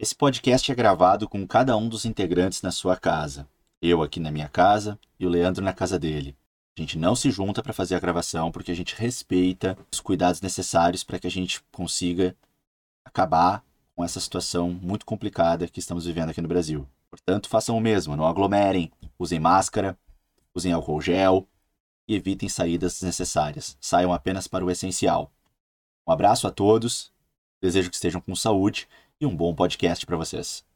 Esse podcast é gravado com cada um dos integrantes na sua casa. Eu aqui na minha casa e o Leandro na casa dele. A gente não se junta para fazer a gravação porque a gente respeita os cuidados necessários para que a gente consiga acabar com essa situação muito complicada que estamos vivendo aqui no Brasil. Portanto, façam o mesmo, não aglomerem, usem máscara, usem álcool gel e evitem saídas desnecessárias. Saiam apenas para o essencial. Um abraço a todos, desejo que estejam com saúde e um bom podcast para vocês.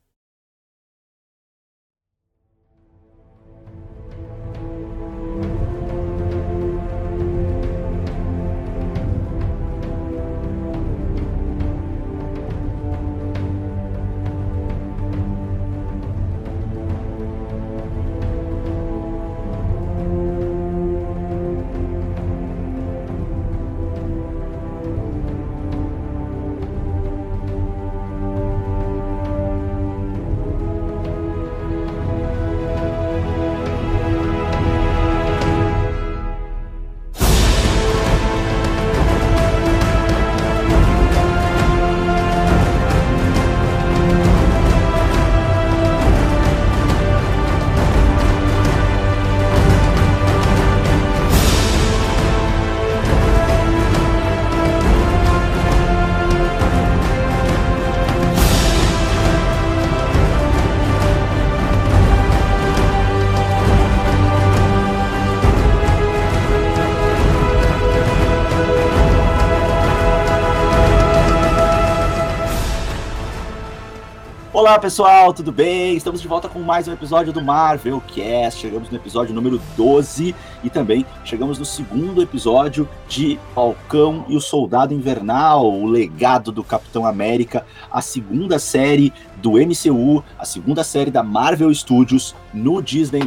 Olá pessoal, tudo bem? Estamos de volta com mais um episódio do Marvel Cast. Chegamos no episódio número 12 e também chegamos no segundo episódio de Falcão e o Soldado Invernal, o legado do Capitão América, a segunda série do MCU, a segunda série da Marvel Studios no Disney+.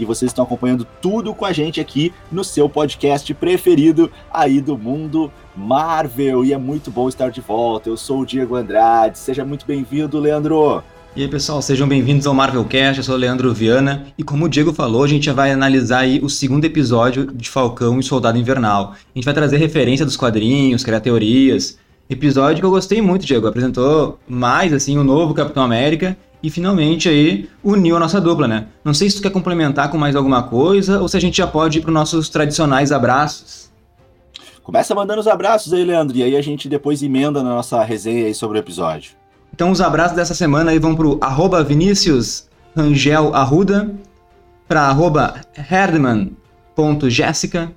E vocês estão acompanhando tudo com a gente aqui no seu podcast preferido aí do mundo Marvel, e é muito bom estar de volta. Eu sou o Diego Andrade, seja muito bem-vindo, Leandro. E aí, pessoal, sejam bem-vindos ao Marvel Cast. Eu sou o Leandro Viana e como o Diego falou, a gente já vai analisar aí o segundo episódio de Falcão e Soldado Invernal. A gente vai trazer referência dos quadrinhos, criar teorias. Episódio que eu gostei muito, Diego. Apresentou mais assim o novo Capitão América e finalmente aí uniu a nossa dupla, né? Não sei se tu quer complementar com mais alguma coisa ou se a gente já pode ir para os nossos tradicionais abraços. Começa mandando os abraços aí, Leandro, e aí a gente depois emenda na nossa resenha aí sobre o episódio. Então os abraços dessa semana aí vão pro arroba Vinícius Rangel Arruda, pra arroba Herdman.jéssica,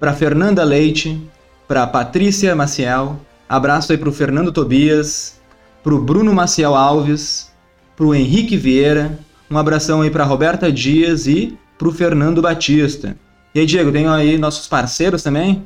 pra Fernanda Leite, pra Patrícia Maciel, abraço aí pro Fernando Tobias, pro Bruno Maciel Alves, pro Henrique Vieira, um abração aí pra Roberta Dias e pro Fernando Batista. E aí, Diego, tem aí nossos parceiros também?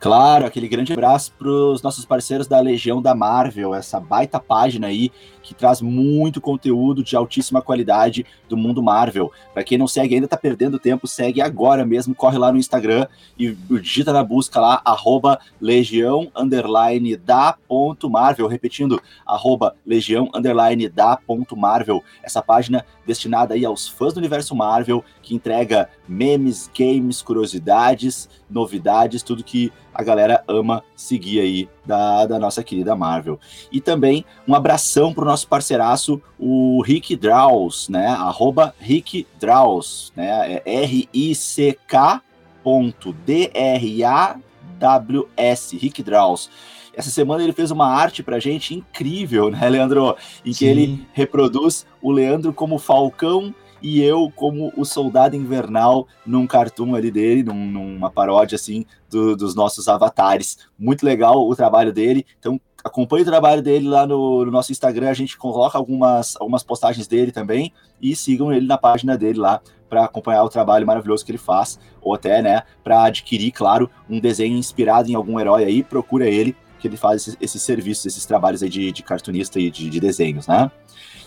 Claro, aquele grande abraço para os nossos parceiros da Legião da Marvel, essa baita página aí que traz muito conteúdo de altíssima qualidade do mundo Marvel. Para quem não segue ainda tá perdendo tempo, segue agora mesmo, corre lá no Instagram e digita na busca lá arroba legião underline da ponto Marvel, repetindo, arroba legião underline da ponto Marvel, essa página destinada aí aos fãs do universo Marvel, que entrega memes, games, curiosidades, novidades, tudo que a galera ama seguir aí da, da nossa querida Marvel. E também um abração pro nosso parceiraço, o Rick Draus, né? Arroba Rick Draus, né? É R-I-C-K ponto D-R-A-W-S, Rick Draus. Essa semana ele fez uma arte pra gente incrível, né, Leandro? Em que Sim. ele reproduz o Leandro como Falcão e eu como o soldado invernal num cartoon ali dele, num, numa paródia assim do, dos nossos avatares. Muito legal o trabalho dele. Então acompanhe o trabalho dele lá no, no, nosso Instagram, a gente coloca algumas, algumas postagens dele também e sigam ele na página dele lá para acompanhar o trabalho maravilhoso que ele faz, ou até, né, para adquirir, claro, um desenho inspirado em algum herói aí, procura ele, que ele faz esses, esses serviços, esses trabalhos aí de, de cartunista e de, de desenhos, né?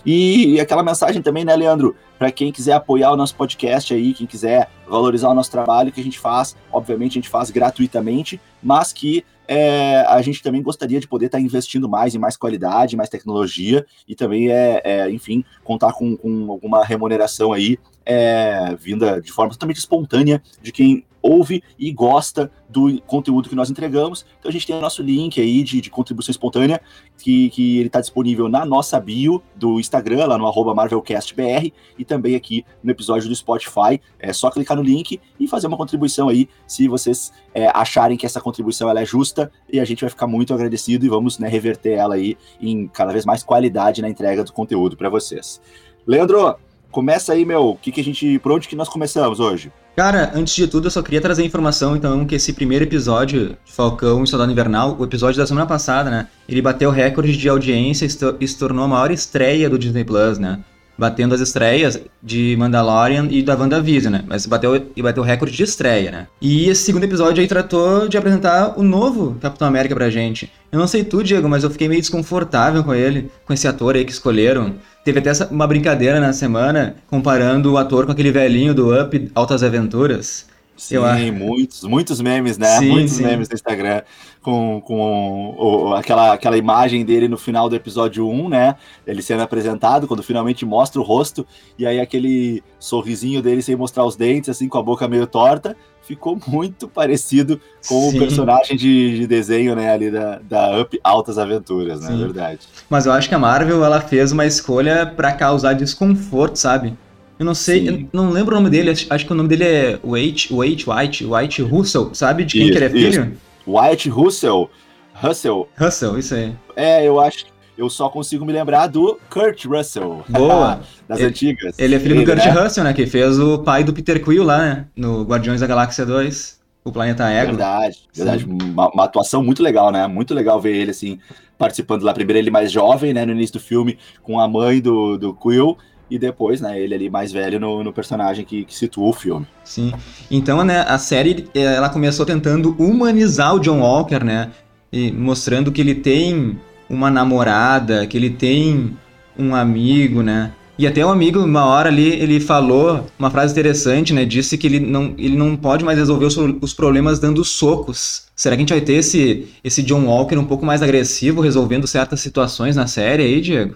E, aquela mensagem também, né, Leandro? Para quem quiser apoiar o nosso podcast aí, quem quiser valorizar o nosso trabalho que a gente faz, obviamente a gente faz gratuitamente, mas que é, a gente também gostaria de poder estar tá investindo mais em mais qualidade, mais tecnologia e também, é, é enfim, contar com, com, alguma remuneração aí é, vinda de forma totalmente espontânea de quem ouve e gosta do conteúdo que nós entregamos. Então a gente tem o nosso link aí de, de contribuição espontânea, que, que ele está disponível na nossa bio do Instagram, lá no arroba MarvelCastBR, e também aqui no episódio do Spotify. É só clicar no link e fazer uma contribuição aí, se vocês é, acharem que essa contribuição ela é justa, e a gente vai ficar muito agradecido e vamos né, reverter ela aí em cada vez mais qualidade na entrega do conteúdo para vocês. Leandro, começa aí, meu, que, que a gente, por onde que nós começamos hoje? Cara, antes de tudo, eu só queria trazer a informação, então, que esse primeiro episódio de Falcão e Soldado Invernal, o episódio da semana passada, né, ele bateu recorde de audiência e se tornou a maior estreia do Disney Plus, né? batendo as estreias de Mandalorian e da WandaVision, né? Mas bateu, e bateu recorde de estreia, né? E esse segundo episódio aí tratou de apresentar o novo Capitão América pra gente. Eu não sei tu, Diego, mas eu fiquei meio desconfortável com ele, com esse ator aí que escolheram. Teve até uma brincadeira na semana comparando o ator com aquele velhinho do Up Altas Aventuras. Sim, eu... muitos, muitos memes, né? Sim, muitos sim. memes no Instagram com, com o, aquela, aquela imagem dele no final do episódio 1, né? Ele sendo apresentado, quando finalmente mostra o rosto, e aí aquele sorrisinho dele sem mostrar os dentes, assim, com a boca meio torta, ficou muito parecido com Sim. o personagem de, de, desenho, né, ali da, da Up Altas Aventuras, né? Verdade. Mas eu acho que a Marvel, ela fez uma escolha para causar desconforto, sabe? Eu não sei, eu não lembro o nome dele, acho que o nome dele é Wait, Wait, White, White Russell, sabe de quem isso, que ele é filho? Isso. White Russell. Russell. Russell, isso aí. É, eu acho eu só consigo me lembrar do Kurt Russell. Boa! das ele, antigas. Ele é filho ele, do Kurt né? Russell, né? Que fez o pai do Peter Quill lá, né? No Guardiões da Galáxia 2. O Planeta Ego. Verdade, verdade. Uma, uma, atuação muito legal, né? Muito legal ver ele, assim, participando lá. Primeiro ele mais jovem, né? No início do filme, com a mãe do, do Quill e depois, né, ele ali mais velho no, no personagem que, que situa o filme. Sim. Então, né, a série ela começou tentando humanizar o John Walker, né, e mostrando que ele tem uma namorada, que ele tem um amigo, né? E até um amigo, uma hora ali, ele falou uma frase interessante, né? Disse que ele não, ele não pode mais resolver os, os problemas dando socos. Será que a gente vai ter esse, esse John Walker um pouco mais agressivo, resolvendo certas situações na série aí, Diego?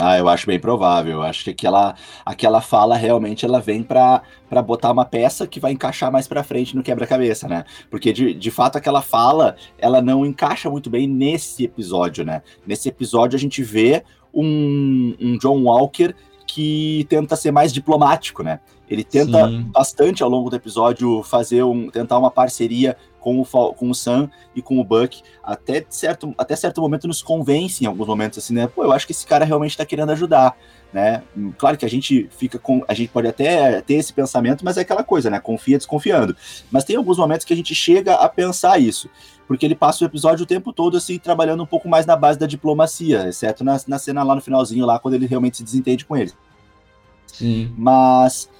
Ah, eu acho bem provável. Eu acho que aquela, aquela fala realmente ela vem para botar uma peça que vai encaixar mais para frente no quebra-cabeça, né? Porque de, de fato aquela fala ela não encaixa muito bem nesse episódio, né? Nesse episódio a gente vê um, um John Walker que tenta ser mais diplomático, né? Ele tenta Sim. bastante ao longo do episódio fazer um, tentar uma parceria com o, com o Sam e com o Buck, até certo, até certo momento nos convence em alguns momentos, assim, né? Pô, eu acho que esse cara realmente tá querendo ajudar, né? Claro que a gente fica com. A gente pode até ter esse pensamento, mas é aquela coisa, né? Confia desconfiando. Mas tem alguns momentos que a gente chega a pensar isso. Porque ele passa o episódio o tempo todo, assim, trabalhando um pouco mais na base da diplomacia, exceto na, na cena lá no finalzinho, lá, quando ele realmente se desentende com eles. Sim. Mas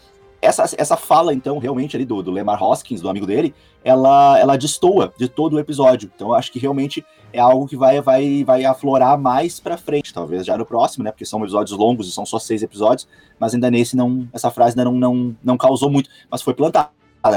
essa, essa fala, então, realmente ali do, do Lemar Hoskins, do amigo dele, ela, ela destoa de todo o episódio. Então, eu acho que realmente é algo que vai, vai, vai aflorar mais pra frente, talvez já no próximo, né? Porque são episódios longos e são só seis episódios, mas ainda nesse não, essa frase ainda não, não, não causou muito, mas foi plantada.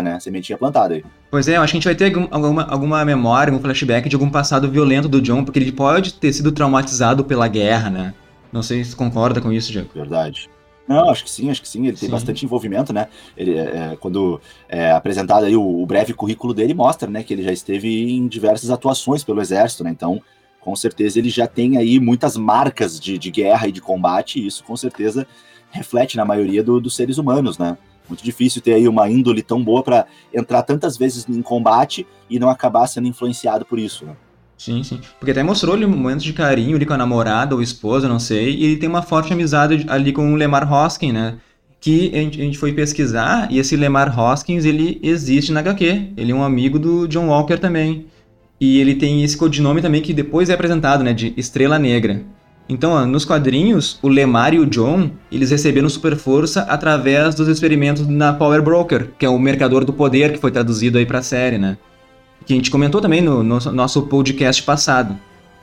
Né? Sementinha plantada aí. Pois é, eu acho que a gente vai ter alguma, alguma memória, um flashback de algum passado violento do John, porque ele pode ter sido traumatizado pela guerra, né? Não sei se concorda com isso, Diego. Verdade. Não, acho que sim, acho que sim. Ele sim. tem bastante envolvimento, né? Ele, é, é, quando é apresentado aí o, o, breve currículo dele, mostra, né, que ele já esteve em diversas atuações pelo Exército, né? Então, com certeza, ele já tem aí muitas marcas de, de guerra e de combate, e isso com certeza reflete na maioria do, dos seres humanos, né? Muito difícil ter aí uma índole tão boa para entrar tantas vezes em combate e não acabar sendo influenciado por isso, né? Sim, sim. Porque até mostrou ali momentos de carinho ali com a namorada ou esposa, não sei, e ele tem uma forte amizade ali com o Lemar Hoskins, né? Que a gente, a gente foi pesquisar e esse Lemar Hoskins, ele existe na HQ. Ele é um amigo do John Walker também. E ele tem esse codinome também que depois é apresentado, né? De Estrela Negra. Então, ó, nos quadrinhos, o Lemar e o John, eles receberam super força através dos experimentos na Power Broker, que é o mercador do poder que foi traduzido aí pra série, né? Que a gente comentou também no, no nosso podcast passado.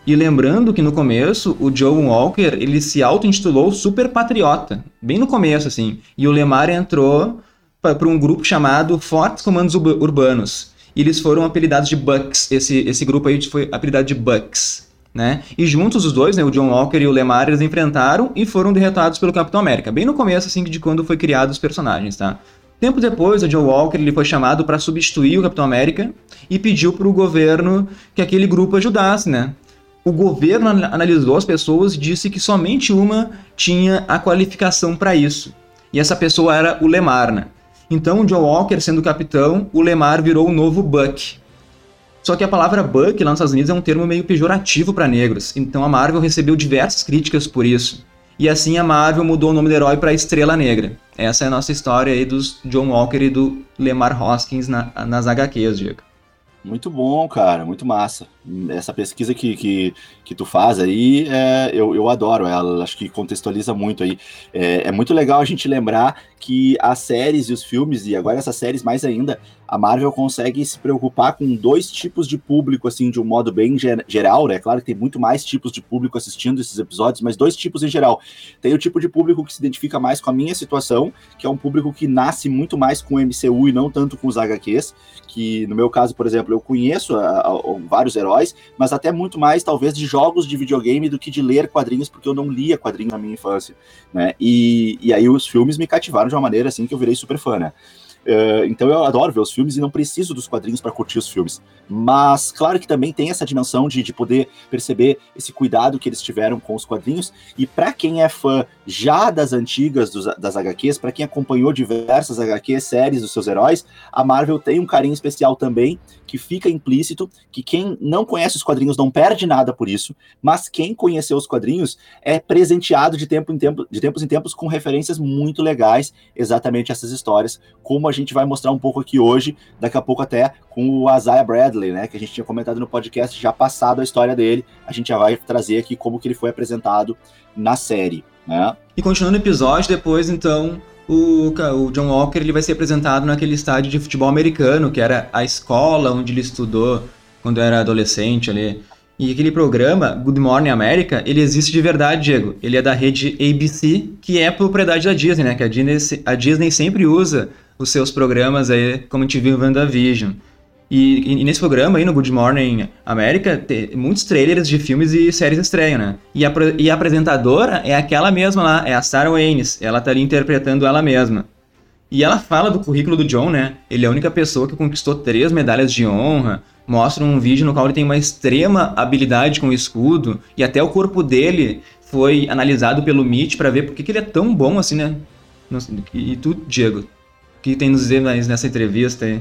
E lembrando que no começo, o Joe Walker, ele se auto-intitulou Super Patriota, bem no começo, assim. E o Lemar entrou para um grupo chamado Fortes Comandos Urbanos. E eles foram apelidados de Bucks. Esse, esse grupo aí foi apelidado de Bucks. Né? E juntos os dois, né, o John Walker e o Lemar, eles enfrentaram e foram derrotados pelo Capitão América. Bem no começo, assim, de quando foi criado os personagens, tá? Tempo depois, o Joe Walker ele foi chamado para substituir o Capitão América e pediu para o governo que aquele grupo ajudasse, né? O governo analisou as pessoas e disse que somente uma tinha a qualificação para isso. E essa pessoa era o Lemar, né? Então, o Joe Walker sendo capitão, o Lemar virou o novo Buck. Só que a palavra Buck lá nos Estados Unidos é um termo meio pejorativo para negros, então a Marvel recebeu diversas críticas por isso. E assim a Marvel mudou o nome do herói para Estrela Negra. Essa é a nossa história aí dos John Walker e do Lemar Hoskins na, nas HQs, Diego. Muito bom, cara, muito massa. Essa pesquisa que, que, que tu faz aí, é, eu, eu adoro ela, acho que contextualiza muito aí. É, é, muito legal a gente lembrar que as séries e os filmes, e agora essas séries mais ainda, a Marvel consegue se preocupar com dois tipos de público, assim, de um modo bem geral, né? Claro que tem muito mais tipos de público assistindo esses episódios, mas dois tipos em geral. Tem o tipo de público que se identifica mais com a minha situação, que é um público que nasce muito mais com o MCU e não tanto com os HQs, que no meu caso, por exemplo, eu conheço a, a, vários heróis, mas até muito mais, talvez, de jogos de videogame do que de ler quadrinhos, porque eu não lia quadrinhos na minha infância, né? E, e aí os filmes me cativaram de uma maneira, assim, que eu virei super fã, né? Uh, então eu adoro ver os filmes e não preciso dos quadrinhos para curtir os filmes. Mas claro que também tem essa dimensão de, de poder perceber esse cuidado que eles tiveram com os quadrinhos. E para quem é fã já das antigas dos, das HQs, para quem acompanhou diversas HQs, séries dos seus heróis, a Marvel tem um carinho especial também, que fica implícito, que quem não conhece os quadrinhos não perde nada por isso, mas quem conheceu os quadrinhos é presenteado de, tempo em tempo, de tempos em tempos com referências muito legais, exatamente essas histórias, como a gente vai mostrar um pouco aqui hoje, daqui a pouco até com o Isaiah Bradley, né, que a gente tinha comentado no podcast já passado a história dele, a gente já vai trazer aqui como que ele foi apresentado na série, né? E continuando o episódio, depois então o, o John Walker ele vai ser apresentado naquele estádio de futebol americano, que era a escola onde ele estudou quando era adolescente ali. E aquele programa, Good Morning America, ele existe de verdade, Diego. Ele é da rede ABC, que é propriedade da Disney, né? Que a Disney, a Disney sempre usa os seus programas aí, como a gente viu em WandaVision. E, e, nesse programa aí, no Good Morning América, tem muitos trailers de filmes e séries estreiam, né? E a, e a apresentadora é aquela mesma lá, é a Sarah Waynes. Ela tá ali interpretando ela mesma. E ela fala do currículo do John, né? Ele é a única pessoa que conquistou três medalhas de honra. Mostra um vídeo no qual ele tem uma extrema habilidade com o escudo. E até o corpo dele foi analisado pelo Mitch para ver por que, que ele é tão bom assim, né? E tu, Diego, o que tem nos dizer nessa entrevista aí?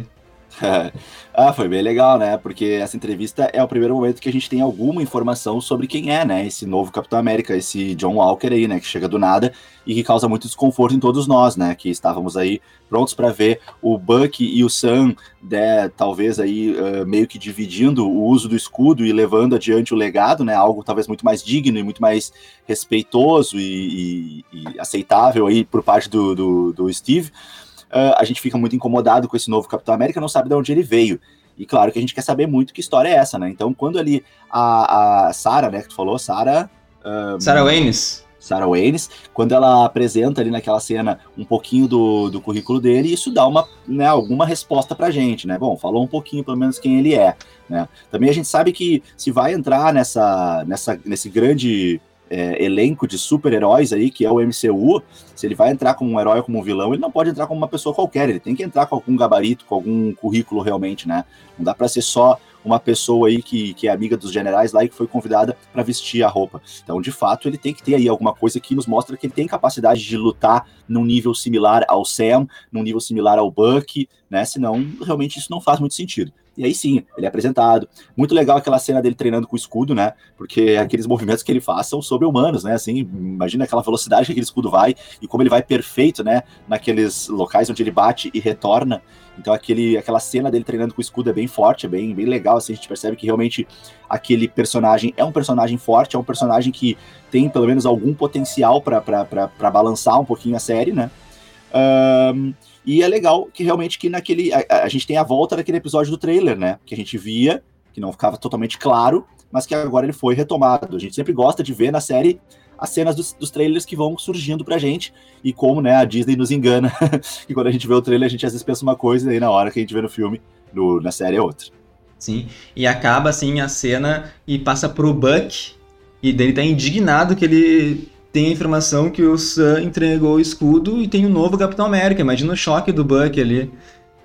ah, foi bem legal, né? Porque essa entrevista é o primeiro momento que a gente tem alguma informação sobre quem é, né? Esse novo Capitão América, esse John Walker aí, né? Que chega do nada e que causa muito desconforto em todos nós, né? Que estávamos aí prontos para ver o Buck e o Sam, né, talvez aí uh, meio que dividindo o uso do escudo e levando adiante o legado, né? Algo talvez muito mais digno e muito mais respeitoso e, e, e aceitável aí por parte do, do, do Steve uh, a gente fica muito incomodado com esse novo Capitão América, não sabe de onde ele veio. E claro que a gente quer saber muito que história é essa, né? Então, quando ali a, a Sarah, né, que tu falou, Sarah. Um, Sarah Waynes. Sarah Waynes, quando ela apresenta ali naquela cena um pouquinho do, do currículo dele, isso dá uma, né, alguma resposta pra gente, né? Bom, falou um pouquinho pelo menos quem ele é, né? Também a gente sabe que se vai entrar nessa, nessa, nesse grande é, elenco de super-heróis aí, que é o MCU, se ele vai entrar como um herói ou como um vilão, ele não pode entrar como uma pessoa qualquer, ele tem que entrar com algum gabarito, com algum currículo realmente, né? Não dá para ser só uma pessoa aí que, que é amiga dos generais lá e que foi convidada para vestir a roupa. Então, de fato, ele tem que ter aí alguma coisa que nos mostra que ele tem capacidade de lutar num nível similar ao Sam, num nível similar ao Buck, né? Senão, realmente isso não faz muito sentido. E aí sim, ele é apresentado. Muito legal aquela cena dele treinando com o escudo, né? Porque aqueles movimentos que ele faz são sobre-humanos, né? Assim, imagina aquela velocidade que aquele escudo vai e como ele vai perfeito, né? Naqueles locais onde ele bate e retorna. Então aquele, aquela cena dele treinando com o escudo é bem forte, é bem, bem legal, assim, a gente percebe que realmente aquele personagem é um personagem forte, é um personagem que tem pelo menos algum potencial para balançar um pouquinho a série, né? Um, e é legal que realmente que naquele. A, a, gente tem a volta daquele episódio do trailer, né? Que a gente via, que não ficava totalmente claro, mas que agora ele foi retomado. A gente sempre gosta de ver na série as cenas dos, dos trailers que vão surgindo pra gente. E como, né, a Disney nos engana. que quando a gente vê o trailer, a gente às vezes pensa uma coisa, e aí na hora que a gente vê no filme, no, na série é outra. Sim. E acaba assim a cena e passa pro Buck. E dele tá indignado que ele tem a informação que o Sam entregou o escudo e tem o um novo Capitão América. Imagina o choque do Buck ali.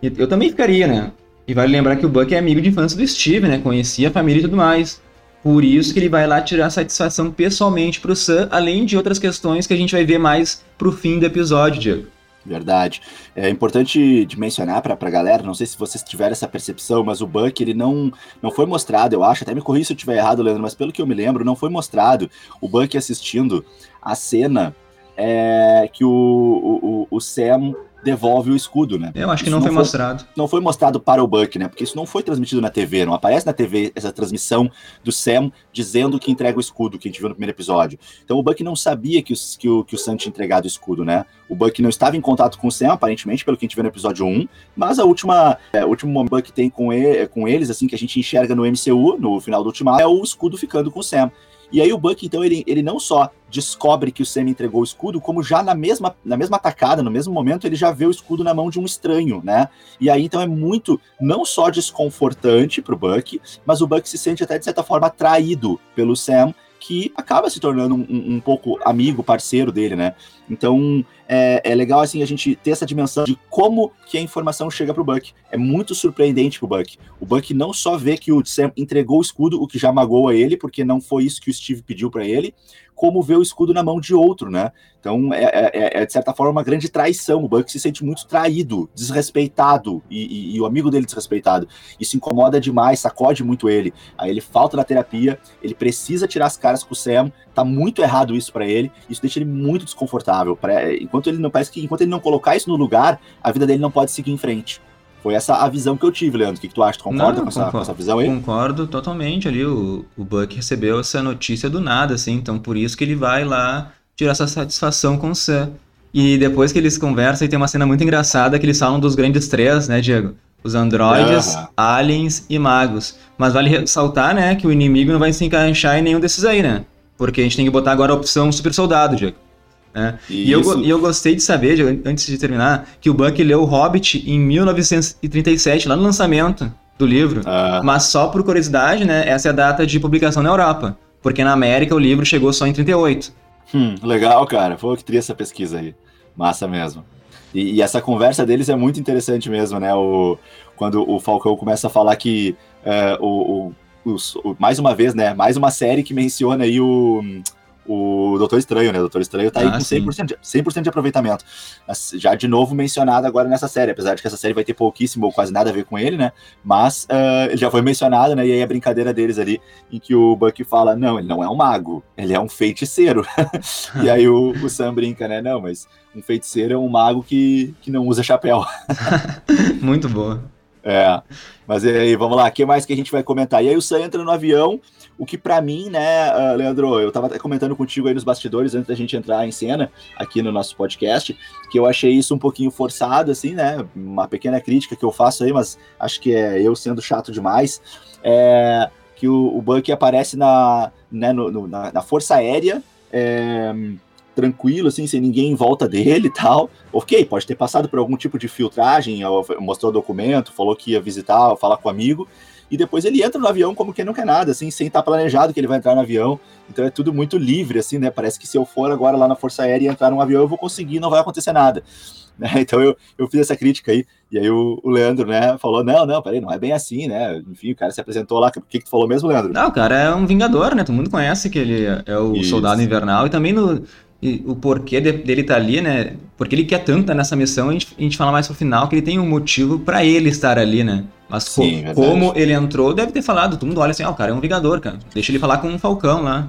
Eu também ficaria, né? E vale lembrar que o Buck é amigo de infância do Steve, né? Conhecia a família e tudo mais. Por isso que ele vai lá tirar satisfação pessoalmente pro Sam, além de outras questões que a gente vai ver mais pro fim do episódio, Diego. Verdade. É importante de mencionar para a galera, não sei se vocês tiveram essa percepção, mas o Buck ele não, não foi mostrado, eu acho, até me corri se eu estiver errado, Leandro, mas pelo que eu me lembro, não foi mostrado o Buck assistindo a cena é, que o, o, o Sam devolve o escudo, né? Eu acho que não, não, foi, mostrado. Não foi mostrado para o Buck, né? Porque isso não foi transmitido na TV, não aparece na TV essa transmissão do Sam dizendo que entrega o escudo que a gente viu no primeiro episódio. Então o Buck não sabia que, os, que, o, que o Sam tinha entregado o escudo, né? O Buck não estava em contato com o Sam, aparentemente, pelo que a gente viu no episódio 1, mas a última, é, o último momento que tem com, ele, com eles, assim, que a gente enxerga no MCU, no final do Ultimato, é o escudo ficando com o Sam. E aí o Buck, então, ele, ele não só descobre que o Sam entregou o escudo, como já na mesma, na mesma atacada, no mesmo momento, ele já vê o escudo na mão de um estranho, né? E aí, então, é muito, não só desconfortante pro Buck, mas o Buck se sente até, de certa forma, traído pelo Sam, que acaba se tornando um, um pouco amigo, parceiro dele, né? Então é, é, legal assim a gente ter essa dimensão de como que a informação chega pro Buck. É muito surpreendente pro Buck. O Buck não só vê que o Sam entregou o escudo, o que já magoa ele, porque não foi isso que o Steve pediu para ele, como ver o escudo na mão de outro, né? Então é, é, é, é, de certa forma uma grande traição. O Buck se sente muito traído, desrespeitado e, e, e, o amigo dele desrespeitado. Isso incomoda demais, sacode muito ele. Aí ele falta na terapia, ele precisa tirar as caras com o Sam. Tá muito errado isso para ele. Isso deixa ele muito desconfortável. Pra, enquanto ele não parece que enquanto ele não colocar isso no lugar, a vida dele não pode seguir em frente. Foi essa a visão que eu tive, Leandro. O que, que tu acha? Tu concorda Não, com, essa, com, essa, visão aí? Concordo totalmente ali. O, o Buck recebeu essa notícia do nada, assim, então por isso que ele vai lá tirar essa satisfação com o Sam. E depois que eles conversam, e tem uma cena muito engraçada que eles falam dos grandes três, né, Diego? Os androides, uhum. aliens e magos. Mas vale ressaltar, né, que o inimigo não vai se encaixar em nenhum desses aí, né? Porque a gente tem que botar agora a opção super soldado, Diego. É. E, eu, e eu gostei de saber, antes de terminar, que o Buck leu O Hobbit em 1937, lá no lançamento do livro. Ah. Mas só por curiosidade, né? Essa é a data de publicação na Europa. Porque na América o livro chegou só em 38. Hum, legal, cara. Foi que teria essa pesquisa aí. Massa mesmo. E, e, essa conversa deles é muito interessante mesmo, né? O, quando o Falcão começa a falar que é, o, o, o, mais uma vez, né? Mais uma série que menciona aí o o Doutor Estranho, né? O Doutor Estranho tá aí ah, com 100%, de, 100 de aproveitamento. Já de novo mencionado agora nessa série, apesar de que essa série vai ter pouquíssimo ou quase nada a ver com ele, né? Mas uh, ele já foi mencionado, né? E aí a brincadeira deles ali, em que o Bucky fala: não, ele não é um mago, ele é um feiticeiro. e aí o, o Sam brinca, né? Não, mas um feiticeiro é um mago que, que não usa chapéu. Muito boa. É, mas e aí, vamos lá, o que mais que a gente vai comentar? E aí o Sam entra no avião, o que para mim, né, uh, Leandro, eu tava até comentando contigo aí nos bastidores antes da gente entrar em cena aqui no nosso podcast, que eu achei isso um pouquinho forçado, assim, né, uma pequena crítica que eu faço aí, mas acho que é eu sendo chato demais, é que o, o Bucky aparece na, né, no, no, na, na Força Aérea, é, tranquilo, assim, sem ninguém em volta dele e tal. Ok, pode ter passado por algum tipo de filtragem, mostrou documento, falou que ia visitar, falar com o amigo, e depois ele entra no avião como quem não quer nada, assim, sem estar planejado que ele vai entrar no avião. Então é tudo muito livre, assim, né? Parece que se eu for agora lá na Força Aérea e entrar num avião, eu vou conseguir, não vai acontecer nada. Né? Então eu, eu fiz essa crítica aí, e aí o, o, Leandro, né, falou, não, não, peraí, não é bem assim, né? Enfim, o cara se apresentou lá, o que, que tu falou mesmo, Leandro? Não, o cara é um vingador, né? Todo mundo conhece que ele é o Isso. soldado invernal, e também no, e o porquê de, dele estar tá ali, né? Porque ele quer tanto nessa missão, a gente, a gente fala mais pro final que ele tem um motivo para ele estar ali, né? Mas Sim, co como ele entrou, deve ter falado, todo mundo olha assim, ah, o cara é um Vingador, cara. Deixa ele falar com um Falcão lá.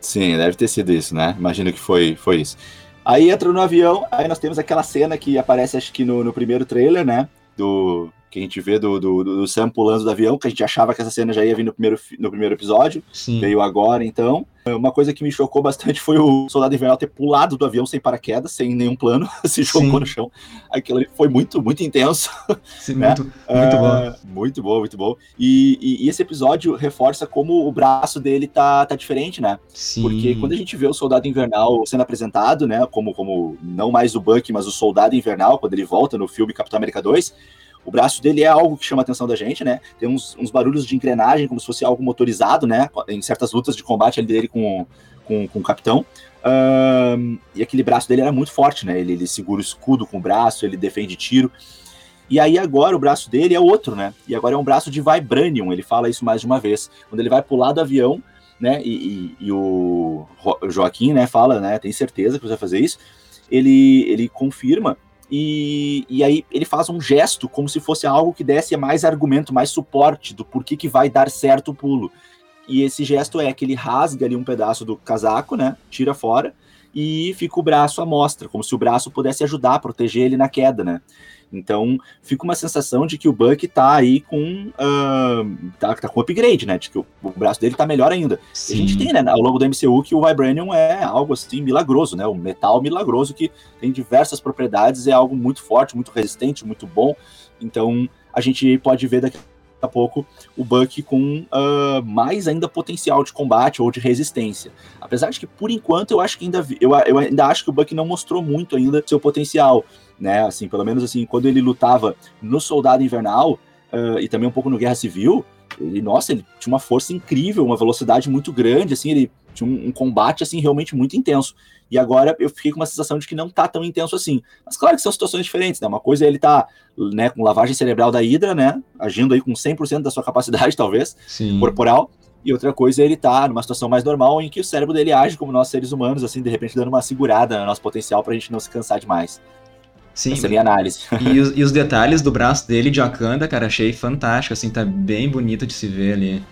Sim, deve ter sido isso, né? Imagino que foi, foi isso. Aí entra no avião, aí nós temos aquela cena que aparece, acho que no, no primeiro trailer, né? Do, que a gente vê do, do, do, Sam pulando do avião, que a gente achava que essa cena já ia vir no primeiro, no primeiro episódio, Sim. veio agora, então. Uma coisa que me chocou bastante foi o Soldado Invernal ter pulado do avião sem paraquedas, sem nenhum plano, se jogou Sim. no chão. Aquilo ali foi muito, muito intenso. Sim, né? muito, muito bom. Uh, muito bom, muito bom. E, e, e, esse episódio reforça como o braço dele tá, tá diferente, né? Sim. Porque quando a gente vê o Soldado Invernal sendo apresentado, né, como, como não mais o Buck, mas o Soldado Invernal, quando ele volta no filme Capitão América 2, o braço dele é algo que chama a atenção da gente, né? Tem uns, uns barulhos de engrenagem, como se fosse algo motorizado, né? Em certas lutas de combate dele com, com, com o capitão. E aquele braço dele era muito forte, né? Ele, ele segura o escudo com o braço, ele defende tiro. E aí agora o braço dele é outro, né? E agora é um braço de Vibranium, ele fala isso mais de uma vez. Quando ele vai pular do avião, né? E, e, e o Joaquim, né, fala, né? Tem certeza que você vai fazer isso. Ele, ele confirma e, e aí ele faz um gesto como se fosse algo que desse mais argumento, mais suporte do porquê que vai dar certo o pulo. E esse gesto é que ele rasga ali um pedaço do casaco, né? Tira fora e fica o braço à mostra, como se o braço pudesse ajudar a proteger ele na queda, né? Então, fica uma sensação de que o Buck tá aí com. Uh, tá, tá com upgrade, né? De que o, o braço dele tá melhor ainda. A gente tem, né, ao longo do MCU, que o Vibranium é algo assim milagroso, né? O metal milagroso que tem diversas propriedades, é algo muito forte, muito resistente, muito bom. Então, a gente pode ver daqui a pouco o Buck com uh, mais ainda potencial de combate ou de resistência. Apesar de que, por enquanto, eu acho que ainda eu, eu ainda acho que o Buck não mostrou muito ainda seu potencial né? Assim, pelo menos assim, quando ele lutava no Soldado Invernal uh, e também um pouco no Guerra Civil, ele, nossa, ele tinha uma força incrível, uma velocidade muito grande, assim, ele tinha um, um, combate assim realmente muito intenso. E agora eu fiquei com uma sensação de que não tá tão intenso assim. Mas claro que são situações diferentes, né? Uma coisa é ele tá, né, com lavagem cerebral da Hydra, né, agindo aí com 100% da sua capacidade talvez, Sim. corporal. E outra coisa é ele tá numa situação mais normal em que o cérebro dele age como nós seres humanos, assim, de repente dando uma segurada no nosso potencial pra gente não se cansar demais. Sim. Essa é a minha análise. E os, e os, detalhes do braço dele de Wakanda, cara, achei fantástico, assim, tá bem bonito de se ver ali.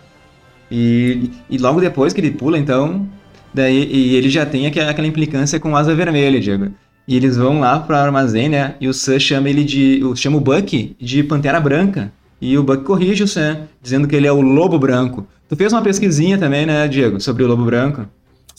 E, e logo depois que ele pula, então, daí e ele já tem aquela implicância com asa vermelha, Diego. E eles vão lá pro armazém, né? E o Sam chama ele de. chama o Buck de Pantera Branca. E o Buck corrige o Sam, dizendo que ele é o Lobo Branco. Tu fez uma pesquisinha também, né, Diego, sobre o Lobo Branco?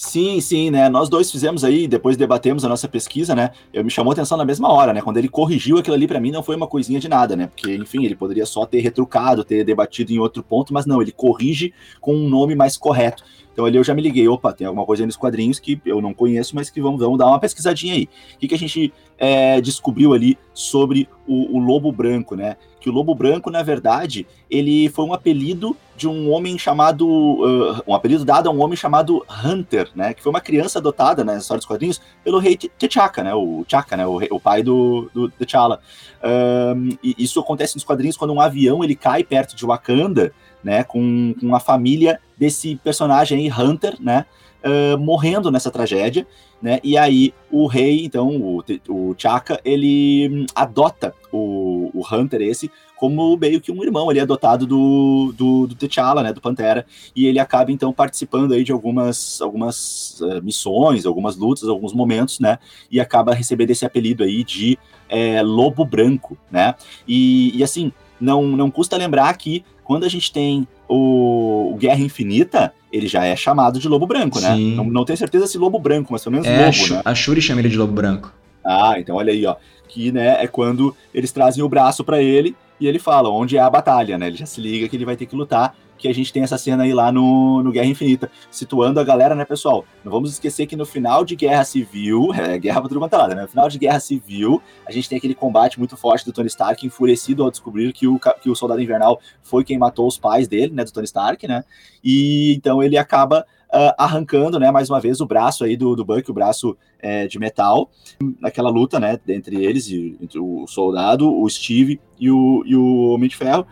Sim, sim, né? Nós dois fizemos aí, depois debatemos a nossa pesquisa, né? Eu me chamou a atenção na mesma hora, né? Quando ele corrigiu aquilo ali para mim não foi uma coisinha de nada, né? Porque, enfim, ele poderia só ter retrucado, ter debatido em outro ponto, mas não, ele corrige com um nome mais correto. Então ali eu já me liguei, opa, tem alguma coisa aí nos quadrinhos que eu não conheço, mas que vamos, vamos dar uma pesquisadinha aí. O que, que a gente é, descobriu ali sobre o, o, lobo branco, né? Que o lobo branco, na verdade, ele foi um apelido de um homem chamado. Uh, um apelido dado a um homem chamado Hunter, né? Que foi uma criança adotada né, na história dos quadrinhos pelo rei T'Chaka, né? O Chaka, né? O, rei, o pai do, do T'Challa. Um, e isso acontece nos quadrinhos quando um avião ele cai perto de Wakanda né, com, com a família desse personagem aí, Hunter, né, uh, morrendo nessa tragédia, né, e aí o rei, então, o, o Chaka, ele hum, adota o, o Hunter esse como meio que um irmão ali adotado do, do, do T'Challa, né, do Pantera, e ele acaba então participando aí de algumas, algumas uh, missões, algumas lutas, alguns momentos, né, e acaba recebendo esse apelido aí de é, Lobo Branco, né, e, e assim, não, não custa lembrar que quando a gente tem o, Guerra Infinita, ele já é chamado de Lobo Branco, né? Não, não tenho certeza se Lobo Branco, mas pelo menos é, Lobo, né? A Shuri chama ele de Lobo Branco. Ah, então olha aí, ó. Que, né, é quando eles trazem o braço para ele e ele fala onde é a batalha, né? Ele já se liga que ele vai ter que lutar que a gente tem essa cena aí lá no, no Guerra Infinita, situando a galera, né, pessoal? Não vamos esquecer que no final de Guerra Civil, é guerra pra tudo quanto é lado, né? No final de Guerra Civil, a gente tem aquele combate muito forte do Tony Stark, enfurecido ao descobrir que o, que o Soldado Invernal foi quem matou os pais dele, né, do Tony Stark, né? E então ele acaba Uh, arrancando, né, mais uma vez, o braço aí do, do Buck, o braço é, de metal, naquela luta, né, entre eles, entre o soldado, o Steve e o, e o Homem de Ferro.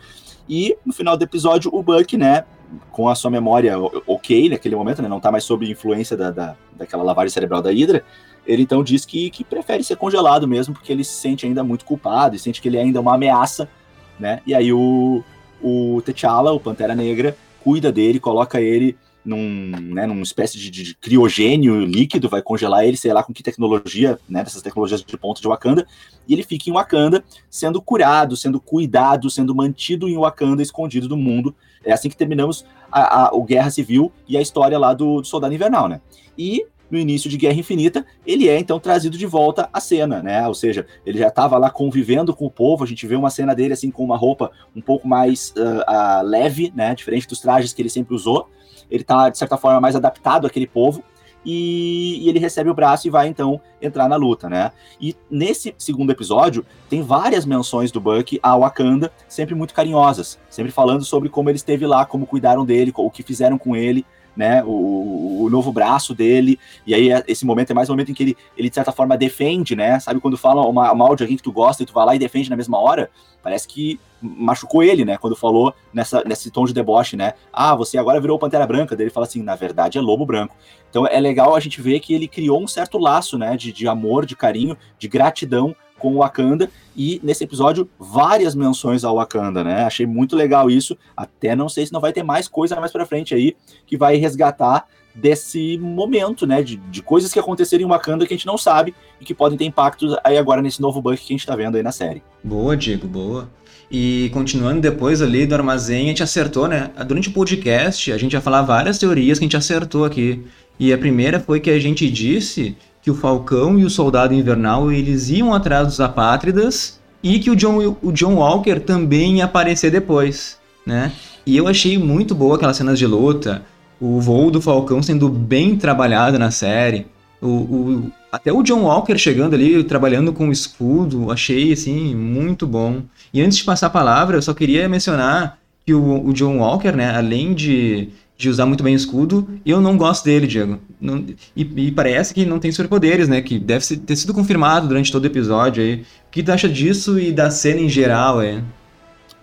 E no final do episódio, o Buck, né, com a sua memória ok naquele momento, né, não tá mais sob influência da, da, daquela lavagem cerebral da Hydra, ele então diz que, que prefere ser congelado mesmo, porque ele se sente ainda muito culpado e sente que ele é ainda uma ameaça, né? E aí o, o T'Challa, o Pantera Negra, cuida dele, coloca ele num, né, numa espécie de, de, criogênio líquido, vai congelar ele, sei lá com que tecnologia, né, dessas tecnologias de ponta de Wakanda, e ele fica em Wakanda sendo curado, sendo cuidado, sendo mantido em Wakanda, escondido do mundo. É assim que terminamos a, a, o Guerra Civil e a história lá do, do Soldado Invernal, né? E no início de Guerra Infinita, ele é então trazido de volta à cena, né? Ou seja, ele já estava lá convivendo com o povo. A gente vê uma cena dele assim com uma roupa um pouco mais uh, uh, leve, né? Diferente dos trajes que ele sempre usou ele está, de certa forma, mais adaptado àquele povo, e, e, ele recebe o braço e vai então entrar na luta, né? E nesse segundo episódio tem várias menções do Buck a Wakanda, sempre muito carinhosas, sempre falando sobre como ele esteve lá, como cuidaram dele, o que fizeram com ele, né, o, o, novo braço dele, e aí é, esse momento é mais um momento em que ele, ele de certa forma defende, né, sabe quando fala uma, mal de alguém que tu gosta e tu vai lá e defende na mesma hora, parece que machucou ele, né, quando falou nessa, nesse tom de deboche, né, ah, você agora virou Pantera Branca, dele fala assim, na verdade é Lobo Branco. Então é legal a gente ver que ele criou um certo laço, né, de, de amor, de carinho, de gratidão com o Wakanda e nesse episódio várias menções ao Wakanda, né? Achei muito legal isso. Até não sei se não vai ter mais coisa mais para frente aí que vai resgatar desse momento, né? De, de coisas que aconteceram em Wakanda que a gente não sabe e que podem ter impactos aí agora nesse novo Buck que a gente tá vendo aí na série. Boa, Diego, boa. E continuando depois ali do armazém, a gente acertou, né? Durante o podcast, a gente ia falar várias teorias que a gente acertou aqui. E a primeira foi que a gente disse que o Falcão e o Soldado Invernal eles iam atrás dos apátridas e que o John, o John Walker também ia aparecer depois, né? E eu achei muito boa aquelas cenas de luta, o voo do Falcão sendo bem trabalhado na série, o, o, até o John Walker chegando ali, trabalhando com o escudo, achei, assim, muito bom. E antes de passar a palavra, eu só queria mencionar que o, o John Walker, né, além de de usar muito bem o escudo, e eu não gosto dele, Diego. Não, e, e, parece que não tem superpoderes, né? Que deve ter sido confirmado durante todo o episódio aí. O que tu acha disso e da cena em geral, é?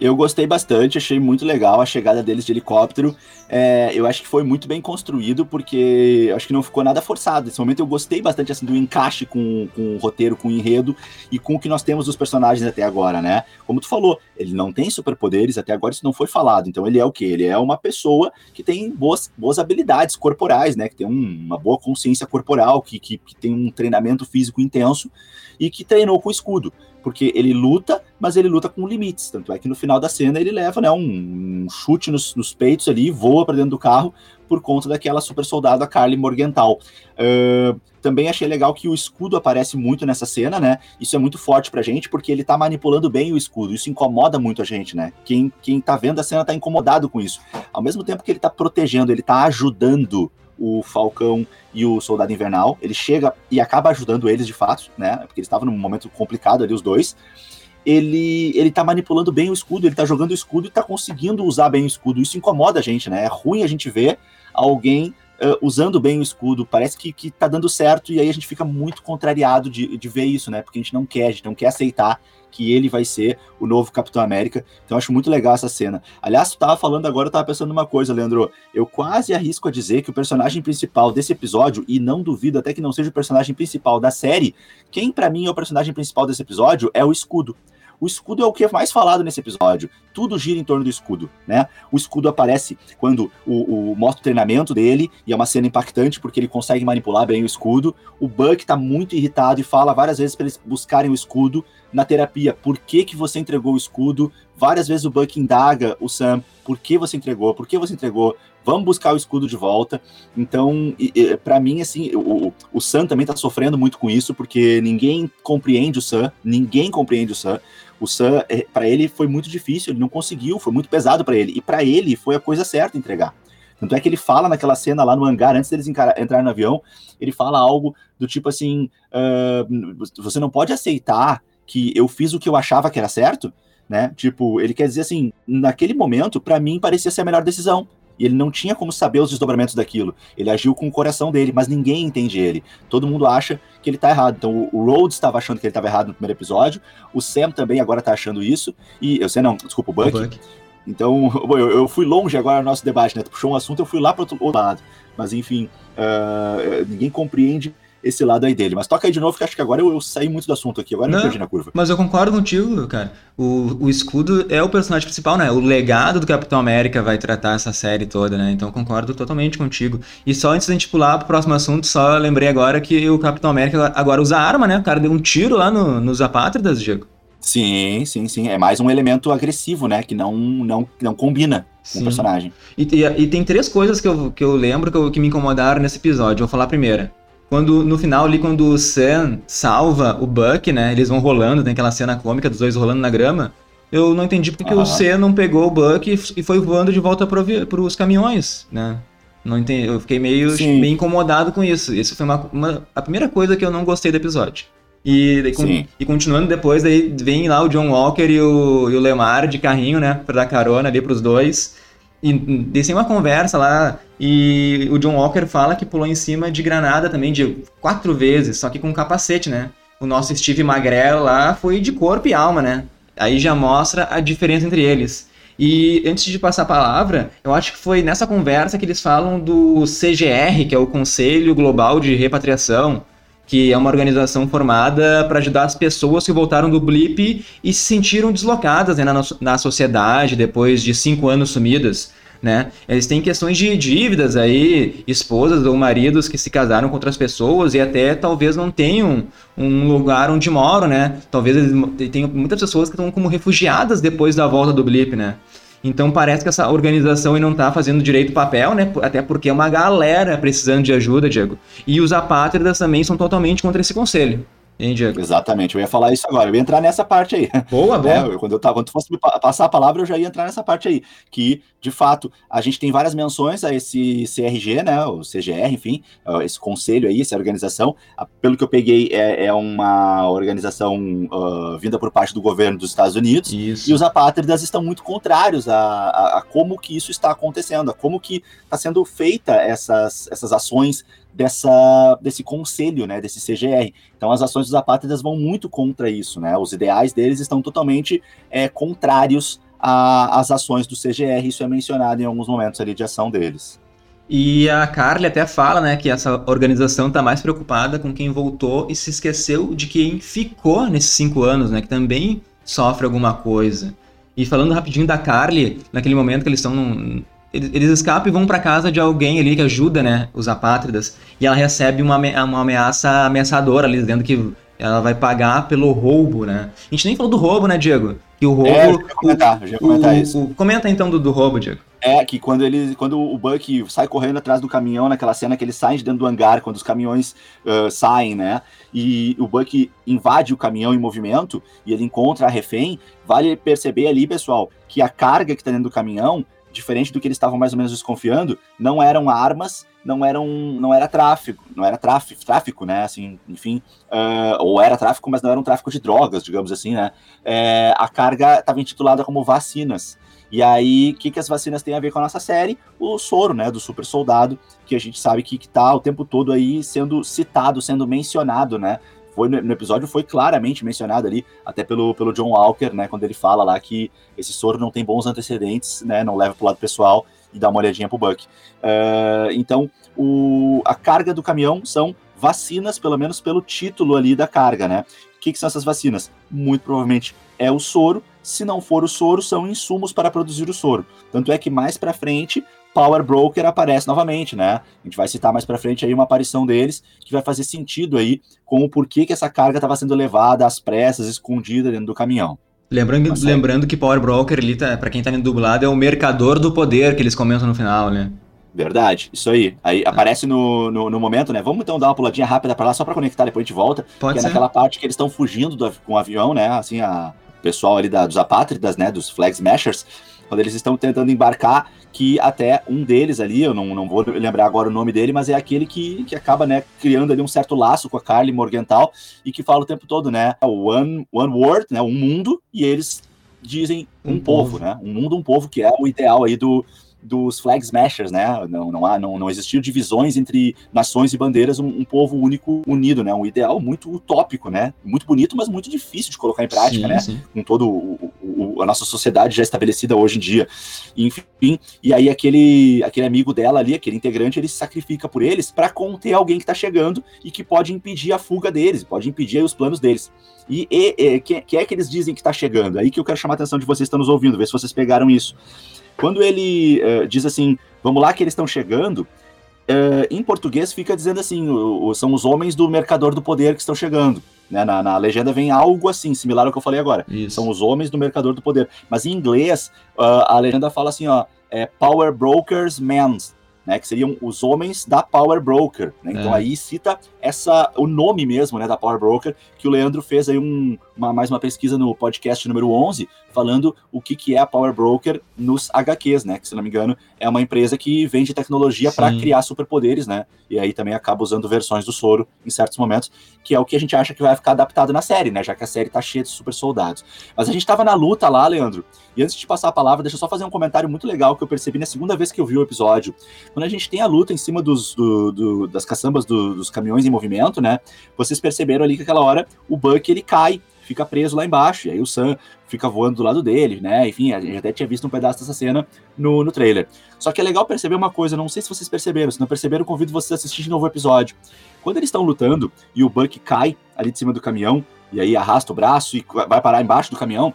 Eu gostei bastante, achei muito legal a chegada deles de helicóptero. É, eu acho que foi muito bem construído, porque acho que não ficou nada forçado. Nesse momento eu gostei bastante assim, do encaixe com, com o roteiro, com o enredo e com o que nós temos dos personagens até agora, né? Como tu falou, ele não tem superpoderes, até agora isso não foi falado. Então ele é o quê? Ele é uma pessoa que tem boas, boas habilidades corporais, né? Que tem um, uma boa consciência corporal, que, que, que tem um treinamento físico intenso e que treinou com escudo porque ele luta, mas ele luta com limites. Tanto é que no final da cena ele leva né, um, um chute nos, nos, peitos ali, voa para dentro do carro por conta daquela super soldada Carly Morgenthau. Uh, também achei legal que o escudo aparece muito nessa cena, né? Isso é muito forte pra gente, porque ele tá manipulando bem o escudo. Isso incomoda muito a gente, né? Quem, quem tá vendo a cena tá incomodado com isso. Ao mesmo tempo que ele tá protegendo, ele tá ajudando o Falcão e o Soldado Invernal. Ele chega e acaba ajudando eles de fato, né? Porque eles estavam num momento complicado ali, os dois. Ele, ele tá manipulando bem o escudo, ele tá jogando o escudo e tá conseguindo usar bem o escudo. Isso incomoda a gente, né? É ruim a gente ver alguém Uh, usando bem o escudo, parece que, que tá dando certo, e aí a gente fica muito contrariado de, de ver isso, né? Porque a gente não quer, a gente não quer aceitar que ele vai ser o novo Capitão América. Então acho muito legal essa cena. Aliás, tu tava falando agora, eu tava pensando numa coisa, Leandro. Eu quase arrisco a dizer que o personagem principal desse episódio, e não duvido até que não seja o personagem principal da série, quem para mim é o personagem principal desse episódio é o escudo. O escudo é o que é mais falado nesse episódio. Tudo gira em torno do escudo, né? O escudo aparece quando o, o mostra o treinamento dele, e é uma cena impactante porque ele consegue manipular bem o escudo. O Buck tá muito irritado e fala várias vezes para eles buscarem o escudo na terapia. Por que, que você entregou o escudo? Várias vezes o Buck indaga o Sam, por que você entregou? Por que você entregou? Vamos buscar o escudo de volta. Então, para mim, assim, o, o Sam também tá sofrendo muito com isso, porque ninguém compreende o Sam, ninguém compreende o Sam. O Sam, é, para ele foi muito difícil, ele não conseguiu, foi muito pesado para ele. E para ele foi a coisa certa entregar. Tanto é que ele fala naquela cena lá no hangar, antes deles entrarem no avião, ele fala algo do tipo assim: uh, você não pode aceitar que eu fiz o que eu achava que era certo, né? Tipo, ele quer dizer assim, naquele momento, para mim parecia ser a melhor decisão. E ele não tinha como saber os desdobramentos daquilo. Ele agiu com o coração dele, mas ninguém entende ele. Todo mundo acha que ele tá errado. Então o Rhodes estava achando que ele estava errado no primeiro episódio, o Sam também agora tá achando isso, e eu sei não, desculpa, o Buck. O Buck. Então, eu, eu, fui longe agora no nosso debate, né? Tu puxou um assunto, eu fui lá para outro lado. Mas enfim, uh, ninguém compreende esse lado aí dele. Mas toca aí de novo, que acho que agora eu, eu saí muito do assunto aqui, agora Não, eu perdi na curva. Mas eu concordo contigo, cara. O, o escudo é o personagem principal, né? O legado do Capitão América vai tratar essa série toda, né? Então eu concordo totalmente contigo. E só antes da gente pular pro próximo assunto, só lembrei agora que o Capitão América agora usa arma, né? O cara deu um tiro lá no, nos apátridas, Diego. Sim, sim, sim. É mais um elemento agressivo, né? Que não, não, não combina com o personagem. E, e, e, tem três coisas que eu, que eu lembro que, eu, que me incomodaram nesse episódio. Vou falar a primeira. Quando, no final ali, quando o Sam salva o Buck, né? Eles vão rolando, tem aquela cena cômica dos dois rolando na grama. Eu não entendi porque uhum. o Sam não pegou o Buck e, foi voando de volta para os caminhões, né? Não entendi, eu fiquei meio, meio incomodado com isso. Isso foi uma, uma, a primeira coisa que eu não gostei do episódio. E, daí, e continuando depois, daí vem lá o John Walker e o, e o Lemar de carrinho, né? Pra dar carona ali pros dois. E descem uma conversa lá e o John Walker fala que pulou em cima de granada também de quatro vezes, só que com capacete, né? O nosso Steve Magrelo lá foi de corpo e alma, né? Aí já mostra a diferença entre eles. E antes de passar a palavra, eu acho que foi nessa conversa que eles falam do CGR, que é o Conselho Global de Repatriação, que é uma organização formada para ajudar as pessoas que voltaram do blip e se sentiram deslocadas né, na, na sociedade depois de cinco anos sumidas. Né? Eles têm questões de dívidas aí, esposas ou maridos que se casaram com outras pessoas e até talvez não tenham um lugar onde moram, né? Talvez eles tenham muitas pessoas que estão como refugiadas depois da volta do blip, né? Então parece que essa organização não está fazendo direito o papel, né? Até porque é uma galera precisando de ajuda, Diego. E os apátridas também são totalmente contra esse conselho. Hein, Diego? Exatamente, eu ia falar isso agora, eu ia entrar nessa parte aí. Boa, boa. É, quando, eu tava, quando tu fosse passar a palavra, eu já ia entrar nessa parte aí. Que, de fato, a gente tem várias menções a esse CRG, né? O CGR, enfim, esse conselho aí, essa organização. Pelo que eu peguei, é, é uma organização uh, vinda por parte do governo dos Estados Unidos. Isso. E os apátridas estão muito contrários a, a, a como que isso está acontecendo, a como que está sendo feita essas, essas ações dessa, desse conselho, né, desse CGR. Então as ações dos apátridas vão muito contra isso, né? Os ideais deles estão totalmente é, contrários às ações do CGR. Isso é mencionado em alguns momentos ali de ação deles. E a Carly até fala, né, que essa organização está mais preocupada com quem voltou e se esqueceu de quem ficou nesses cinco anos, né, que também sofre alguma coisa. E falando rapidinho da Carly, naquele momento que eles estão num, eles, escapam e vão para casa de alguém ali que ajuda, né, os apátridas, e ela recebe uma, uma ameaça ameaçadora ali, dizendo que ela vai pagar pelo roubo, né? A gente nem falou do roubo, né, Diego? Que o roubo. É, eu ia comentar, eu ia comentar o, isso. O, comenta então do, do roubo, Diego. É, que quando ele, quando o Buck sai correndo atrás do caminhão, naquela cena que ele sai de dentro do hangar, quando os caminhões uh, saem, né? E o Buck invade o caminhão em movimento e ele encontra a refém, vale perceber ali, pessoal, que a carga que está dentro do caminhão diferente do que eles estavam mais ou menos desconfiando, não eram armas, não eram, não era tráfico, não era tráfico, tráfico, né? Assim, enfim, uh, ou era tráfico, mas não era um tráfico de drogas, digamos assim, né? É, a carga estava intitulada como vacinas. E aí, o que, que as vacinas têm a ver com a nossa série? O soro, né, do super soldado, que a gente sabe que, que tá o tempo todo aí sendo citado, sendo mencionado, né? Foi no, episódio foi claramente mencionado ali, até pelo, pelo John Walker, né, quando ele fala lá que esse soro não tem bons antecedentes, né, não leva pro lado pessoal e dá uma olhadinha pro Buck. Uh, então, o, a carga do caminhão são vacinas, pelo menos pelo título ali da carga, né? O que, que são essas vacinas? Muito provavelmente é o soro. Se não for o soro, são insumos para produzir o soro. Tanto é que mais para frente Power Broker aparece novamente, né? A gente vai citar mais para frente aí uma aparição deles que vai fazer sentido aí com o porquê que essa carga estava sendo levada às pressas, escondida dentro do caminhão. Lembrando, Mas, lembrando que Power Broker, tá, para quem tá dublado, é o mercador do poder que eles comentam no final, né? Verdade, isso aí. Aí é. aparece no, no, no, momento, né? Vamos então dar uma puladinha rápida para lá, só para conectar, depois a gente volta. Pode que ser. é naquela parte que eles estão fugindo do, com o avião, né? Assim, a, o pessoal ali da, dos apátridas, né? Dos flag smashers quando eles estão tentando embarcar, que até um deles ali, eu não, não vou lembrar agora o nome dele, mas é aquele que, que acaba, né, criando ali um certo laço com a Carly Morgenthau e que fala o tempo todo, né, one, one world, né, um mundo, e eles dizem um, um povo, povo, né, um mundo, um povo, que é o ideal aí do, dos flag smashers, né? Não, não, há, não, não existiam divisões entre nações e bandeiras, um, um, povo único unido, né? Um ideal muito utópico, né? Muito bonito, mas muito difícil de colocar em prática, sim, né? Sim. Com todo o, a nossa sociedade já estabelecida hoje em dia. Enfim, e aí aquele, aquele amigo dela ali, aquele integrante, ele se sacrifica por eles para conter alguém que tá chegando e que pode impedir a fuga deles, pode impedir os planos deles. E, e, e que, que é que eles dizem que está chegando? Aí que eu quero chamar a atenção de vocês que estão nos ouvindo, ver se vocês pegaram isso. Quando ele uh, diz assim, vamos lá que eles estão chegando, uh, em português fica dizendo assim, o, o, são os homens do mercador do poder que estão chegando. Né? Na, na, legenda vem algo assim, similar ao que eu falei agora. Isso. São os homens do mercador do poder. Mas em inglês, uh, a legenda fala assim, ó, é Power Brokers Men, né, que seriam os homens da Power Broker. Né? Então é. aí cita essa o nome mesmo, né, da Power Broker, que o Leandro fez aí um, uma, mais uma pesquisa no podcast número 11, falando o que, que é a Power Broker nos HQs, né, que se não me engano é uma empresa que vende tecnologia para criar superpoderes, né, e aí também acaba usando versões do soro em certos momentos, que é o que a gente acha que vai ficar adaptado na série, né, já que a série tá cheia de super soldados. Mas a gente tava na luta lá, Leandro, e antes de passar a palavra, deixa eu só fazer um comentário muito legal que eu percebi na segunda vez que eu vi o episódio. Quando a gente tem a luta em cima dos, do, do, das caçambas do, dos caminhões em movimento, né? Vocês perceberam ali que aquela hora o Buck ele cai, fica preso lá embaixo, e aí o Sam fica voando do lado dele, né? Enfim, a gente até tinha visto um pedaço dessa cena no, no trailer. Só que é legal perceber uma coisa, não sei se vocês perceberam, se não perceberam, convido vocês a assistir de novo o episódio. Quando eles estão lutando e o Buck cai ali de cima do caminhão, e aí arrasta o braço e vai parar embaixo do caminhão,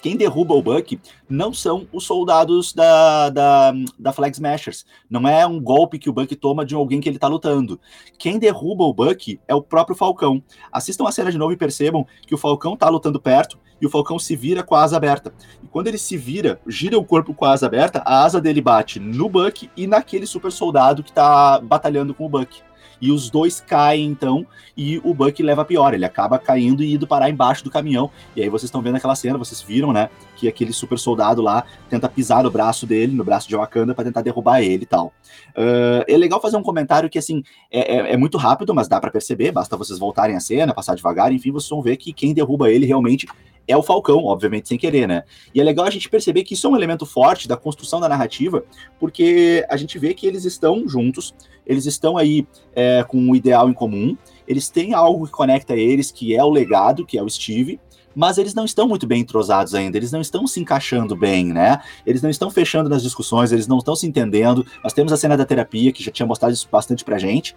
quem derruba o Buck não são os soldados da, da, da Flag Smashers. Não é um golpe que o Buck toma de alguém que ele tá lutando. Quem derruba o Buck é o próprio Falcão. Assistam a cena de novo e percebam que o Falcão tá lutando perto e o Falcão se vira com a asa aberta. E quando ele se vira, gira o corpo com a asa aberta, a asa dele bate no Buck e naquele super soldado que tá batalhando com o Buck e os dois caem então, e o Buck leva pior, ele acaba caindo e indo parar embaixo do caminhão. E aí vocês estão vendo aquela cena, vocês viram, né, que aquele super soldado lá tenta pisar no braço dele, no braço de Wakanda, para tentar derrubar ele e tal. Uh, é legal fazer um comentário que, assim, é, é, é muito rápido, mas dá para perceber, basta vocês voltarem a cena, passar devagar, enfim, vocês vão ver que quem derruba ele realmente é o Falcão, obviamente sem querer, né? E é legal a gente perceber que isso é um elemento forte da construção da narrativa, porque a gente vê que eles estão juntos, eles estão aí é, com um ideal em comum, eles têm algo que conecta eles, que é o legado, que é o Steve, mas eles não estão muito bem entrosados ainda, eles não estão se encaixando bem, né? Eles não estão fechando nas discussões, eles não estão se entendendo. Nós temos a cena da terapia, que já tinha mostrado isso bastante pra gente.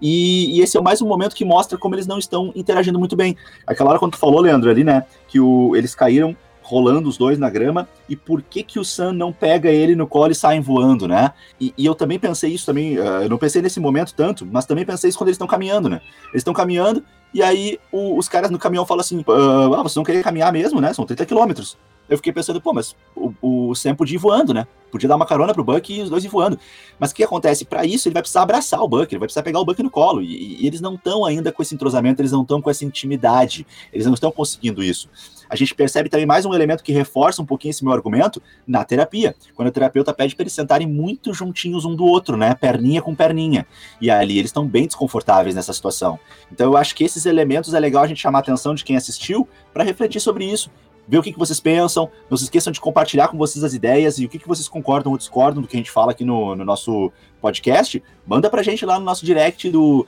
E, e, esse é mais um momento que mostra como eles não estão interagindo muito bem. Aquela hora quando tu falou, Leandro, ali, né, que o, eles caíram rolando os dois na grama, e por que que o Sam não pega ele no colo e saem voando, né? E, e eu também pensei isso também, uh, eu não pensei nesse momento tanto, mas também pensei isso quando eles estão caminhando, né? Eles estão caminhando, e aí o, os caras no caminhão falam assim, uh, ah, vocês não querem caminhar mesmo, né? São 30 quilômetros. Eu fiquei pensando, pô, mas o, o Sam podia ir voando, né? Podia dar uma carona pro Buck e os dois ir voando. Mas o que acontece? Para isso, ele vai precisar abraçar o Buck, ele vai precisar pegar o Buck no colo. E, e eles não estão ainda com esse entrosamento, eles não estão com essa intimidade, eles não estão conseguindo isso. A gente percebe também mais um elemento que reforça um pouquinho esse meu argumento na terapia. Quando o terapeuta pede para eles sentarem muito juntinhos um do outro, né? Perninha com perninha. E ali eles estão bem desconfortáveis nessa situação. Então eu acho que esses elementos é legal a gente chamar a atenção de quem assistiu para refletir sobre isso ver o que, que vocês pensam. Não se esqueçam de compartilhar com vocês as ideias e o que, que vocês concordam ou discordam do que a gente fala aqui no, no nosso podcast. Manda pra gente lá no nosso direct do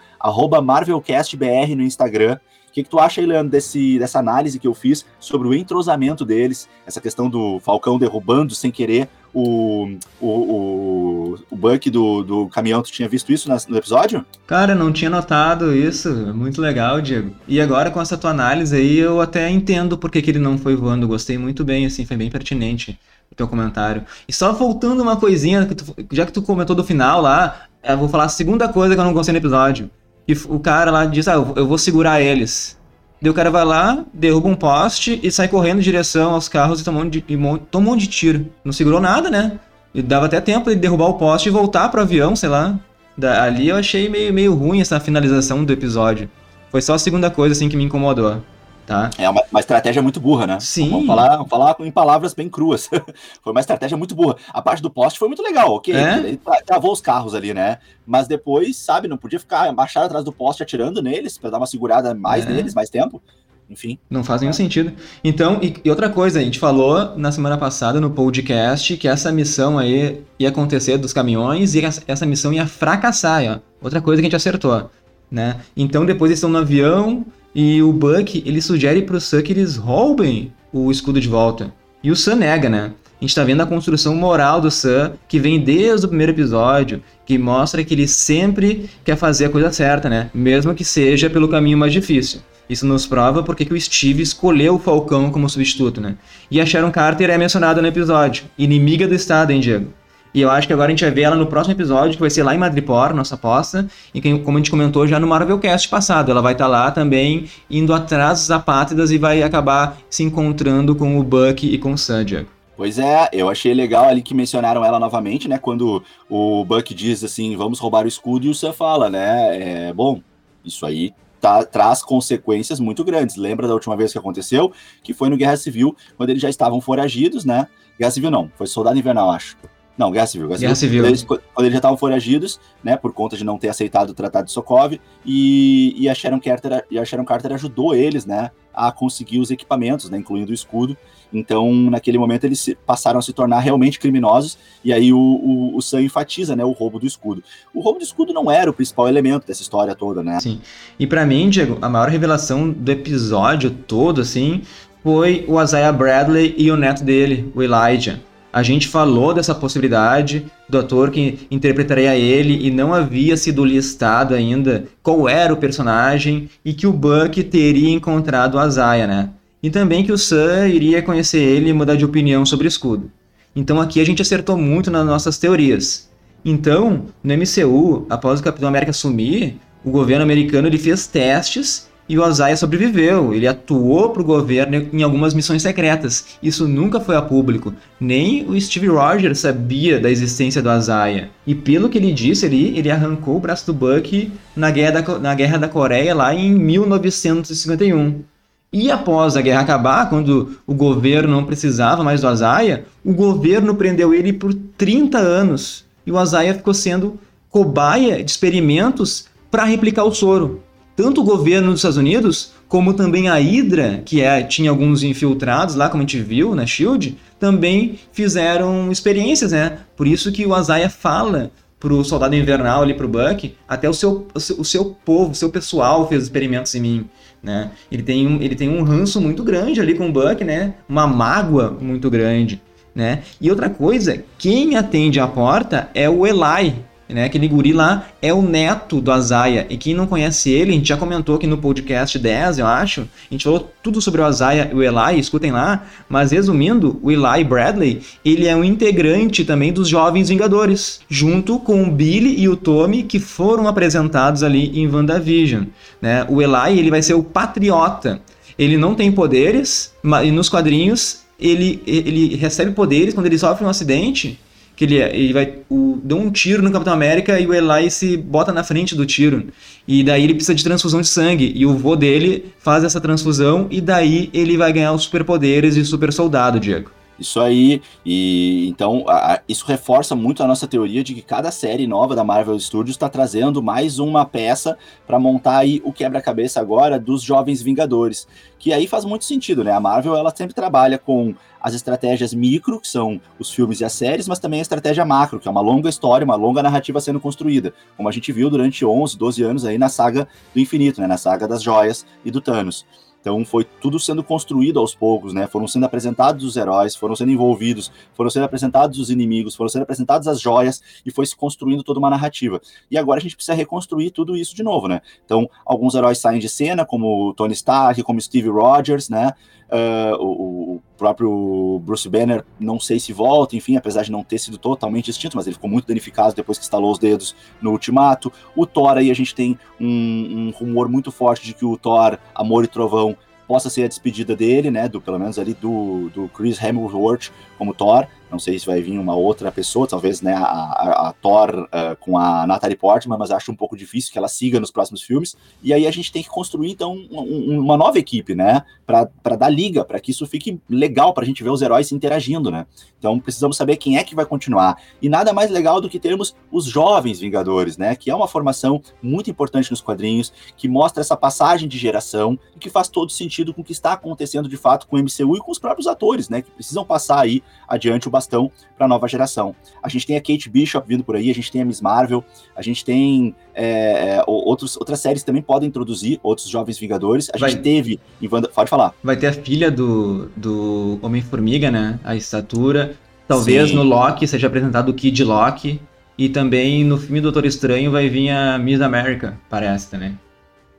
MarvelCastBR no Instagram. O que, que tu acha, Leandro, desse, dessa análise que eu fiz sobre o entrosamento deles, essa questão do Falcão derrubando sem querer o, o, o, o Buck do, do caminhão? Tu tinha visto isso no episódio? Cara, não tinha notado isso. Muito legal, Diego. E agora, com essa tua análise aí, eu até entendo por que, que ele não foi voando. Gostei muito bem, assim, foi bem pertinente o teu comentário. E só voltando uma coisinha, que tu, já que tu comentou do final lá, eu vou falar a segunda coisa que eu não gostei no episódio e o cara lá diz, ah, eu vou segurar eles. Daí o cara vai lá, derruba um poste e sai correndo em direção aos carros e toma um, de, e toma um monte de tiro. Não segurou nada, né? E dava até tempo de derrubar o poste e voltar pro avião, sei lá. Da, ali eu achei meio, meio ruim essa finalização do episódio. Foi só a segunda coisa, assim, que me incomodou. Tá? É uma, uma, estratégia muito burra, né? Sim. Vamos falar, vamos falar em palavras bem cruas. foi uma estratégia muito burra. A parte do poste foi muito legal, ok? É? Ele travou os carros ali, né? Mas depois, sabe, não podia ficar baixado atrás do poste atirando neles para dar uma segurada mais é. neles, mais tempo. Enfim. Não faz nenhum é. sentido. Então, e, e, outra coisa, a gente falou na semana passada no podcast que essa missão aí ia acontecer dos caminhões e essa, essa missão ia fracassar, ó. Outra coisa que a gente acertou, né? Então depois eles estão no avião, e o Buck, ele sugere pro Sam que eles roubem o escudo de volta. E o Sam nega, né? A gente tá vendo a construção moral do Sam, que vem desde o primeiro episódio, que mostra que ele sempre quer fazer a coisa certa, né? Mesmo que seja pelo caminho mais difícil. Isso nos prova porque que o Steve escolheu o Falcão como substituto, né? E a Sharon Carter é mencionada no episódio, inimiga do Estado, hein, Diego? E eu acho que agora a gente vai ver ela no próximo episódio, que vai ser lá em Madripoor, nossa aposta. E que, como a gente comentou já no Marvelcast passado, ela vai estar tá lá também indo atrás dos apátridas e vai acabar se encontrando com o Buck e com o Sanjak. Pois é, eu achei legal ali que mencionaram ela novamente, né? Quando o Buck diz assim, vamos roubar o escudo, e o Sam fala, né? É, bom, Isso aí tá, traz consequências muito grandes. Lembra da última vez que aconteceu? Que foi no Guerra Civil, quando eles já estavam foragidos, né? Guerra Civil não, foi Soldado Invernal, acho. Não, Guerra Civil. Guerra, Guerra Civil. Quando eles, quando eles já estavam foragidos, né, por conta de não ter aceitado o Tratado de Sokov, e, e, a Sharon Carter, e a Sharon Carter ajudou eles, né, a conseguir os equipamentos, né, incluindo o escudo. Então, naquele momento, eles passaram a se tornar realmente criminosos, e aí o, o, o Sam enfatiza, né, o roubo do escudo. O roubo do escudo não era o principal elemento dessa história toda, né? Sim. E para mim, Diego, a maior revelação do episódio todo, assim, foi o Isaiah Bradley e o neto dele, o Elijah. A gente falou dessa possibilidade do ator que interpretaria ele e não havia sido listado ainda qual era o personagem e que o Buck teria encontrado o Isaiah, né? E também que o Sam iria conhecer ele e mudar de opinião sobre o escudo. Então aqui a gente acertou muito nas nossas teorias. Então, no MCU, após o Capitão América sumir, o governo americano ele fez testes e o Ozaia sobreviveu. Ele atuou para o governo em algumas missões secretas. Isso nunca foi a público. Nem o Steve Rogers sabia da existência do Ozaia. E pelo que ele disse ali, ele arrancou o braço do Buck na Guerra da, na Guerra da Coreia lá em 1951. E após a guerra acabar, quando o governo não precisava mais do Ozaia, o governo prendeu ele por 30 anos. E o Ozaia ficou sendo cobaia de experimentos para replicar o soro tanto o governo dos Estados Unidos, como também a Hydra, que é, tinha alguns infiltrados lá, como a gente viu na SHIELD, também fizeram experiências, né? Por isso que o Azaia fala pro Soldado Invernal ali pro Buck, até o seu, o seu, o seu povo, o seu pessoal fez experimentos em mim, né? Ele tem, um, ele tem um ranço muito grande ali com o Buck, né? Uma mágoa muito grande, né? E outra coisa, quem atende a porta é o Eli, né? Aquele guri lá é o neto do Azaia. E quem não conhece ele, a gente já comentou aqui no podcast 10, eu acho. A gente falou tudo sobre o Azaia e o Eli, escutem lá. Mas resumindo, o Eli Bradley, ele é um integrante também dos Jovens Vingadores, junto com o Billy e o Tommy, que foram apresentados ali em WandaVision. Né? O Eli, ele vai ser o patriota. Ele não tem poderes, mas nos quadrinhos ele, ele recebe poderes quando ele sofre um acidente que ele, ele vai o, deu um tiro no Capitão América e o Eli se bota na frente do tiro. E daí ele precisa de transfusão de sangue. E o vô dele faz essa transfusão e daí ele vai ganhar os superpoderes de super soldado, Diego. Isso aí, e então a, isso reforça muito a nossa teoria de que cada série nova da Marvel Studios está trazendo mais uma peça para montar aí o quebra-cabeça agora dos jovens Vingadores, que aí faz muito sentido, né? A Marvel ela sempre trabalha com as estratégias micro, que são os filmes e as séries, mas também a estratégia macro, que é uma longa história, uma longa narrativa sendo construída, como a gente viu durante 11, 12 anos aí na saga do infinito, né? Na saga das joias e do Thanos. Então foi tudo sendo construído aos poucos, né? Foram sendo apresentados os heróis, foram sendo envolvidos, foram sendo apresentados os inimigos, foram sendo apresentadas as joias e foi se construindo toda uma narrativa. E agora a gente precisa reconstruir tudo isso de novo, né? Então alguns heróis saem de cena, como Tony Stark, como Steve Rogers, né? Uh, o, o, próprio Bruce Banner, não sei se volta, enfim, apesar de não ter sido totalmente extinto, mas ele ficou muito danificado depois que instalou os dedos no Ultimato. O Thor aí a gente tem um, um rumor muito forte de que o Thor Amor e Trovão possa ser a despedida dele, né, do pelo menos ali do, do Chris Hemsworth como Thor. Não sei se vai vir uma outra pessoa, talvez né, a, a, a Thor uh, com a Natalie Portman, mas acho um pouco difícil que ela siga nos próximos filmes. E aí a gente tem que construir, então, um, uma nova equipe, né? Para dar liga, para que isso fique legal, para a gente ver os heróis interagindo, né? Então precisamos saber quem é que vai continuar. E nada mais legal do que termos os jovens Vingadores, né? Que é uma formação muito importante nos quadrinhos, que mostra essa passagem de geração e que faz todo sentido com o que está acontecendo de fato com o MCU e com os próprios atores, né? Que precisam passar aí adiante o bastão para a nova geração. A gente tem a Kate Bishop vindo por aí, a gente tem a Miss Marvel, a gente tem é, é outros, outras séries também podem introduzir outros jovens Vingadores. A Vai. gente teve em Wanda, pode falar. Vai ter a filha do, do Homem-Formiga, né? A estatura. Talvez Sim. no Loki seja apresentado o Kid Loki. E também no filme Doutor Estranho vai vir a Miss América, parece também.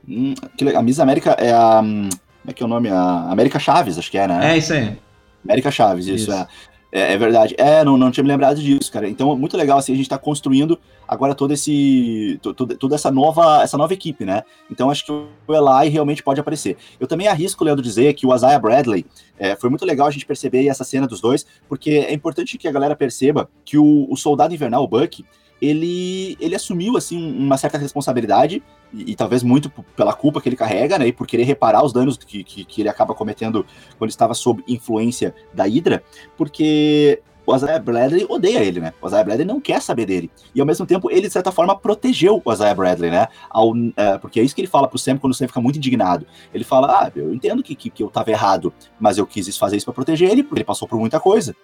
Hum, a Miss América é a. Hum, como é que é o nome? A América Chaves, acho que é, né? É isso aí. América Chaves, isso, isso. é. É, é, verdade. É, não, não tinha me lembrado disso, cara. Então, muito legal, assim, a gente tá construindo agora todo esse, toda, essa nova, essa nova equipe, né? Então, acho que o Eli realmente pode aparecer. Eu também arrisco, Leandro, dizer que o Isaiah Bradley, é, foi muito legal a gente perceber essa cena dos dois, porque é importante que a galera perceba que o, o Soldado Invernal, o Buck, ele, ele assumiu assim uma certa responsabilidade e, e, talvez muito pela culpa que ele carrega, né, e por querer reparar os danos que, que, que ele acaba cometendo quando estava sob influência da Hydra, porque o Isaiah Bradley odeia ele, né? O Isaiah Bradley não quer saber dele. E ao mesmo tempo, ele, de certa forma, protegeu o Isaiah Bradley, né? Ao, é, porque é isso que ele fala pro Sam quando o Sam fica muito indignado. Ele fala: Ah, eu entendo que, que, que eu tava errado, mas eu quis fazer isso para proteger ele, porque ele passou por muita coisa.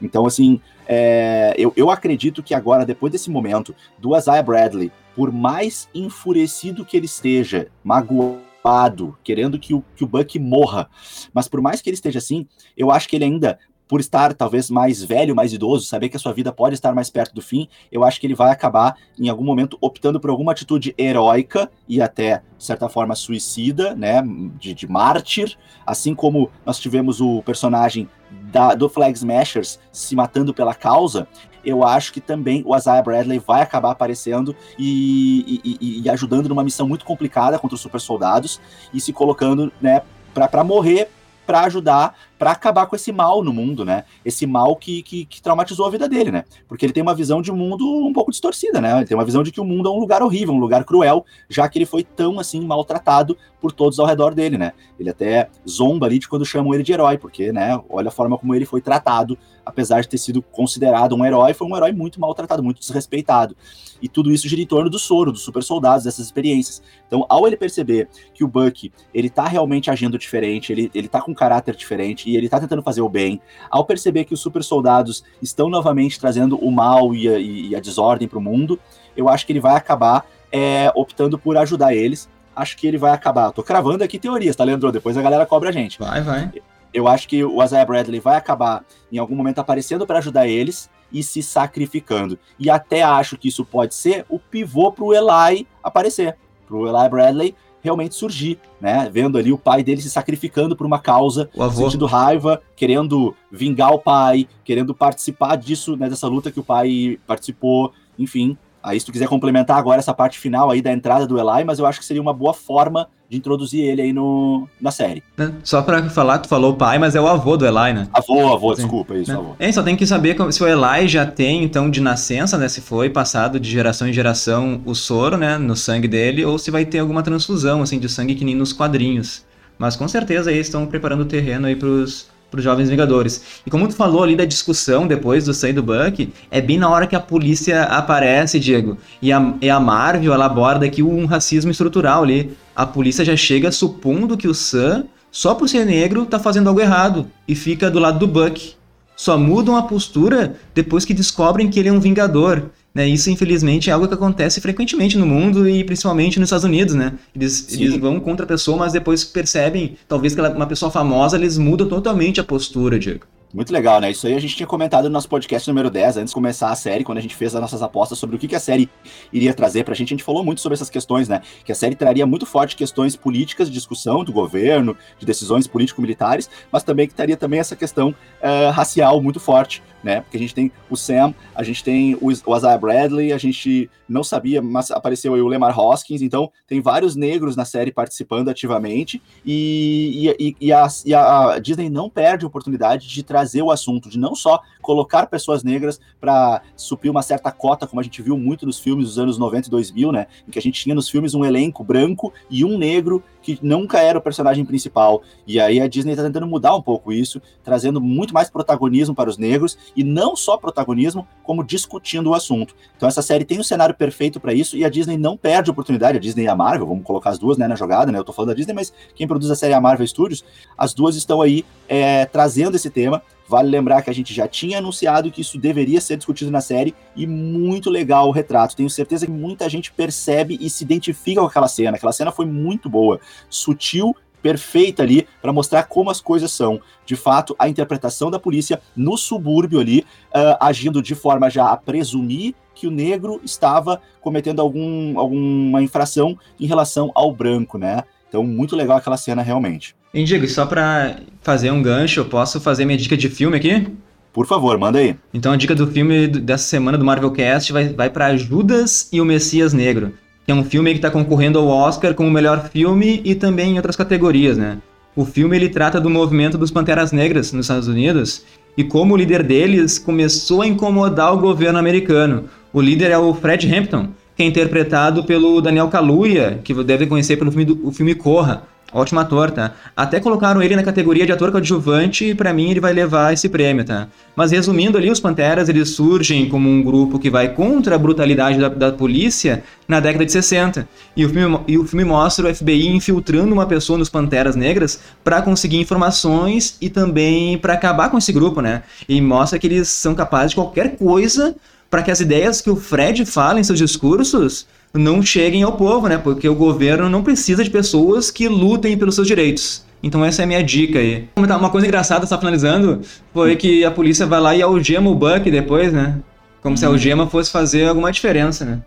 Então, assim, é, eu, eu acredito que agora, depois desse momento, do Isaiah Bradley, por mais enfurecido que ele esteja, magoado, querendo que o, que o Buck morra. Mas por mais que ele esteja assim, eu acho que ele ainda por estar talvez mais velho, mais idoso, saber que a sua vida pode estar mais perto do fim, eu acho que ele vai acabar, em algum momento, optando por alguma atitude heróica e até, de certa forma, suicida, né? De, de mártir, assim como nós tivemos o personagem da, do Flag Smashers se matando pela causa, eu acho que também o Isaiah Bradley vai acabar aparecendo e, e, e ajudando numa missão muito complicada contra os super soldados e se colocando, né, para morrer para ajudar, para acabar com esse mal no mundo, né? Esse mal que, que, que, traumatizou a vida dele, né? Porque ele tem uma visão de mundo um pouco distorcida, né? Ele tem uma visão de que o mundo é um lugar horrível, um lugar cruel, já que ele foi tão assim maltratado por todos ao redor dele, né? Ele até zomba ali de quando chamam ele de herói, porque, né? Olha a forma como ele foi tratado, apesar de ter sido considerado um herói, foi um herói muito maltratado, muito desrespeitado. E tudo isso gira em torno do soro, dos super soldados, dessas experiências. Então, ao ele perceber que o Buck, ele tá realmente agindo diferente, ele, ele tá com um caráter diferente e ele tá tentando fazer o bem, ao perceber que os super soldados estão novamente trazendo o mal e a, e a desordem para o mundo, eu acho que ele vai acabar é, optando por ajudar eles. Acho que ele vai acabar. Tô cravando aqui teorias, tá, Leandro? Depois a galera cobra a gente. Vai, vai. Eu acho que o Isaiah Bradley vai acabar em algum momento aparecendo para ajudar eles e se sacrificando. E até acho que isso pode ser o pivô para o Eli aparecer, para o Eli Bradley realmente surgir, né? Vendo ali o pai dele se sacrificando por uma causa, sentindo raiva, querendo vingar o pai, querendo participar disso, né? Dessa luta que o pai participou, enfim. Aí, se tu quiser complementar agora essa parte final aí da entrada do Eli, mas eu acho que seria uma boa forma de introduzir ele aí no, na série. Né? Só pra falar, tu falou pai, mas é o avô do Eli, né? Avô, avô, Sim. desculpa, isso, né? avô. É, só tem que saber se o Eli já tem, então, de nascença, né? Se foi passado de geração em geração o soro, né? No sangue dele, ou se vai ter alguma transfusão, assim, de sangue que nem nos quadrinhos. Mas com certeza aí estão preparando o terreno aí pros para os Jovens Vingadores. E como tu falou ali da discussão depois do sair do Buck, é bem na hora que a polícia aparece, Diego. E a, e a Marvel, ela aborda aqui um racismo estrutural ali. A polícia já chega supondo que o Sam, só por ser negro, tá fazendo algo errado. E fica do lado do Buck. Só mudam a postura depois que descobrem que ele é um Vingador. Né? Isso, infelizmente, é algo que acontece frequentemente no mundo e principalmente nos Estados Unidos, né? Eles, eles vão contra a pessoa, mas depois percebem, talvez que ela é uma pessoa famosa, eles mudam totalmente a postura, Diego. Muito legal, né? Isso aí a gente tinha comentado no nosso podcast número 10, antes de começar a série, quando a gente fez as nossas apostas sobre o que, que a série iria trazer pra gente. A gente falou muito sobre essas questões, né? Que a série traria muito forte questões políticas de discussão do governo, de decisões político-militares, mas também que traria também essa questão uh, racial muito forte, né? Porque a gente tem o Sam, a gente tem o, Isaiah Bradley, a gente não sabia, mas apareceu aí o Lemar Hoskins, então tem vários negros na série participando ativamente, e, e, e, a, e a Disney não perde a oportunidade de trazer o assunto, de não só colocar pessoas negras para suprir uma certa cota, como a gente viu muito nos filmes dos anos 90 e 2000, né? Em que a gente tinha nos filmes um elenco branco e um negro que nunca era o personagem principal. E aí a Disney está tentando mudar um pouco isso, trazendo muito mais protagonismo para os negros e não só protagonismo, como discutindo o assunto. Então essa série tem um cenário perfeito para isso e a Disney não perde a oportunidade, a Disney e a Marvel, vamos colocar as duas né, na jogada, né? Eu tô falando da Disney, mas quem produz a série é a Marvel Studios, as duas estão aí é, trazendo esse tema. Vale lembrar que a gente já tinha anunciado que isso deveria ser discutido na série e muito legal o retrato. Tenho certeza que muita gente percebe e se identifica com aquela cena. Aquela cena foi muito boa, sutil, perfeita ali para mostrar como as coisas são. De fato, a interpretação da polícia no subúrbio ali, uh, agindo de forma já a presumir que o negro estava cometendo algum, alguma infração em relação ao branco, né? Então, muito legal aquela cena realmente. E Diego, só para fazer um gancho, eu posso fazer minha dica de filme aqui? Por favor, manda aí. Então a dica do filme dessa semana do Marvel Cast vai, vai para Judas e o Messias Negro, que é um filme que está concorrendo ao Oscar como melhor filme e também em outras categorias, né? O filme ele trata do movimento dos Panteras Negras nos Estados Unidos e como o líder deles começou a incomodar o governo americano. O líder é o Fred Hampton, que é interpretado pelo Daniel Kaluuya, que deve conhecer pelo filme, do, o filme Corra. Ótimo ator, tá? Até colocaram ele na categoria de ator coadjuvante e para mim ele vai levar esse prêmio, tá? Mas resumindo ali, os Panteras eles surgem como um grupo que vai contra a brutalidade da, da polícia na década de 60. E o, filme, e o filme mostra o FBI infiltrando uma pessoa nos Panteras Negras para conseguir informações e também para acabar com esse grupo, né? E mostra que eles são capazes de qualquer coisa para que as ideias que o Fred fala em seus discursos não cheguem ao povo, né? Porque o governo não precisa de pessoas que lutem pelos seus direitos. Então essa é a minha dica aí. Uma coisa engraçada, só finalizando, foi que a polícia vai lá e algema o Buck depois, né? Como se a algema fosse fazer alguma diferença, né?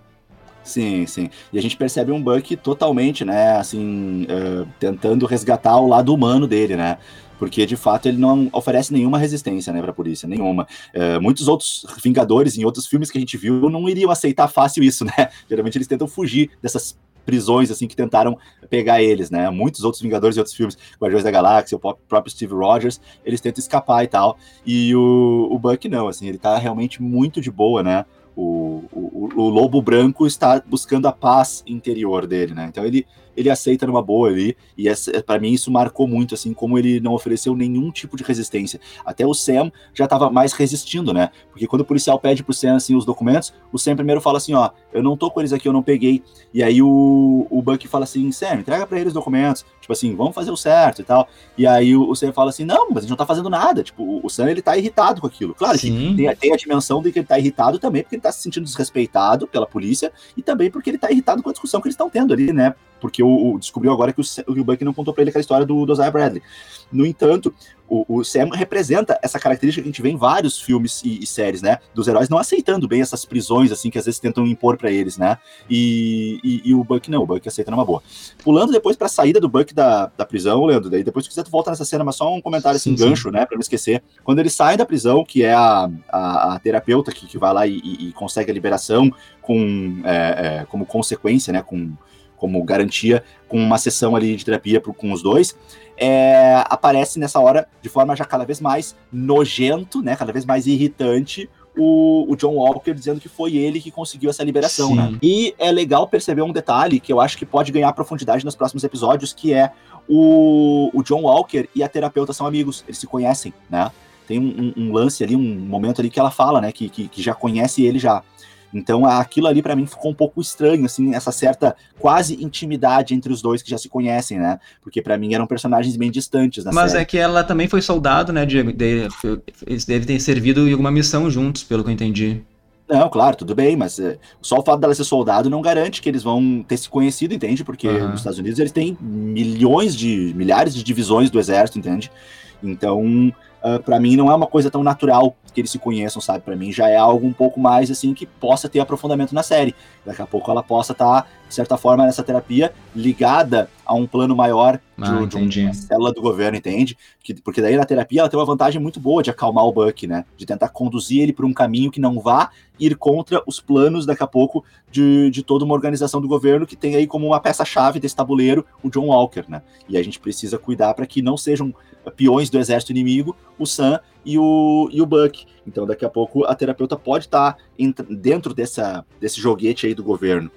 Sim, sim. E a gente percebe um Buck totalmente, né, assim, uh, tentando resgatar o lado humano dele, né? Porque de fato ele não oferece nenhuma resistência, né, para a polícia, nenhuma. É, muitos outros Vingadores em outros filmes que a gente viu não iriam aceitar fácil isso, né? Geralmente eles tentam fugir dessas prisões assim que tentaram pegar eles, né? Muitos outros Vingadores e outros filmes, Guardiões da Galáxia, o próprio Steve Rogers, eles tentam escapar e tal. E o, o Buck não, assim, ele tá realmente muito de boa, né? O, o, o lobo branco está buscando a paz interior dele, né? Então ele ele aceita numa boa ali, e para mim isso marcou muito, assim, como ele não ofereceu nenhum tipo de resistência. Até o Sam já estava mais resistindo, né? Porque quando o policial pede pro Sam, assim, os documentos, o Sam primeiro fala assim, ó, eu não tô com eles aqui, eu não peguei. E aí o, o Buck fala assim, Sam, entrega para eles os documentos, tipo assim, vamos fazer o certo e tal. E aí o, o Sam fala assim, não, mas a gente não tá fazendo nada. Tipo, o, o Sam, ele tá irritado com aquilo. Claro Sim. que tem, tem, a dimensão de que ele tá irritado também, porque ele tá se sentindo desrespeitado pela polícia, e também porque ele tá irritado com a discussão que eles estão tendo ali, né? Porque o, o descobriu agora que o, o Buck não contou para ele aquela história do, do Isaiah Bradley. No entanto, o, o, Sam representa essa característica que a gente vê em vários filmes e, e, séries, né? Dos heróis não aceitando bem essas prisões, assim, que às vezes tentam impor para eles, né? E, e, e, o Buck não, o Buck aceita numa boa. Pulando depois pra saída do Buck da, da prisão, Leandro, daí depois se quiser tu volta nessa cena, mas só um comentário assim, sim, gancho, sim. né? Pra não esquecer. Quando ele sai da prisão, que é a, a, a terapeuta que, que vai lá e, e, consegue a liberação com, é, é, como consequência, né? Com como garantia com uma sessão ali de terapia pro, com os dois, é, aparece nessa hora de forma já cada vez mais nojento, né, cada vez mais irritante, o, o, John Walker dizendo que foi ele que conseguiu essa liberação, né? Sim. né? E é legal perceber um detalhe que eu acho que pode ganhar profundidade nos próximos episódios, que é o, o John Walker e a terapeuta são amigos, eles se conhecem, né? Tem um, um, um lance ali, um momento ali que ela fala, né? Que, que, que já conhece ele já. Então aquilo ali para mim ficou um pouco estranho, assim, essa certa quase intimidade entre os dois que já se conhecem, né? Porque para mim eram personagens bem distantes. Mas série. é que ela também foi soldado, né, Diego? Eles devem ter servido em alguma missão juntos, pelo que eu entendi. Não, claro, tudo bem, mas é, só o fato dela ser soldado não garante que eles vão ter se conhecido, entende? Porque uhum. nos Estados Unidos eles têm milhões de, milhares de divisões do exército, entende? Então, uh, ah, para mim não é uma coisa tão natural que eles se conheçam, sabe? Para mim já é algo um pouco mais assim que possa ter aprofundamento na série. Daqui a pouco ela possa estar, tá, de certa forma, nessa terapia ligada a um plano maior ah, de, de, uma célula do governo, entende? Que, porque daí na terapia ela tem uma vantagem muito boa de acalmar o Buck, né? De tentar conduzir ele por um caminho que não vá ir contra os planos, daqui a pouco, de, de toda uma organização do governo que tem aí como uma peça-chave desse tabuleiro o John Walker, né? E a gente precisa cuidar para que não sejam peões do exército inimigo, o Sam e o, e o Buck. Então, daqui a pouco, a terapeuta pode estar tá dentro dessa, desse joguete aí do governo.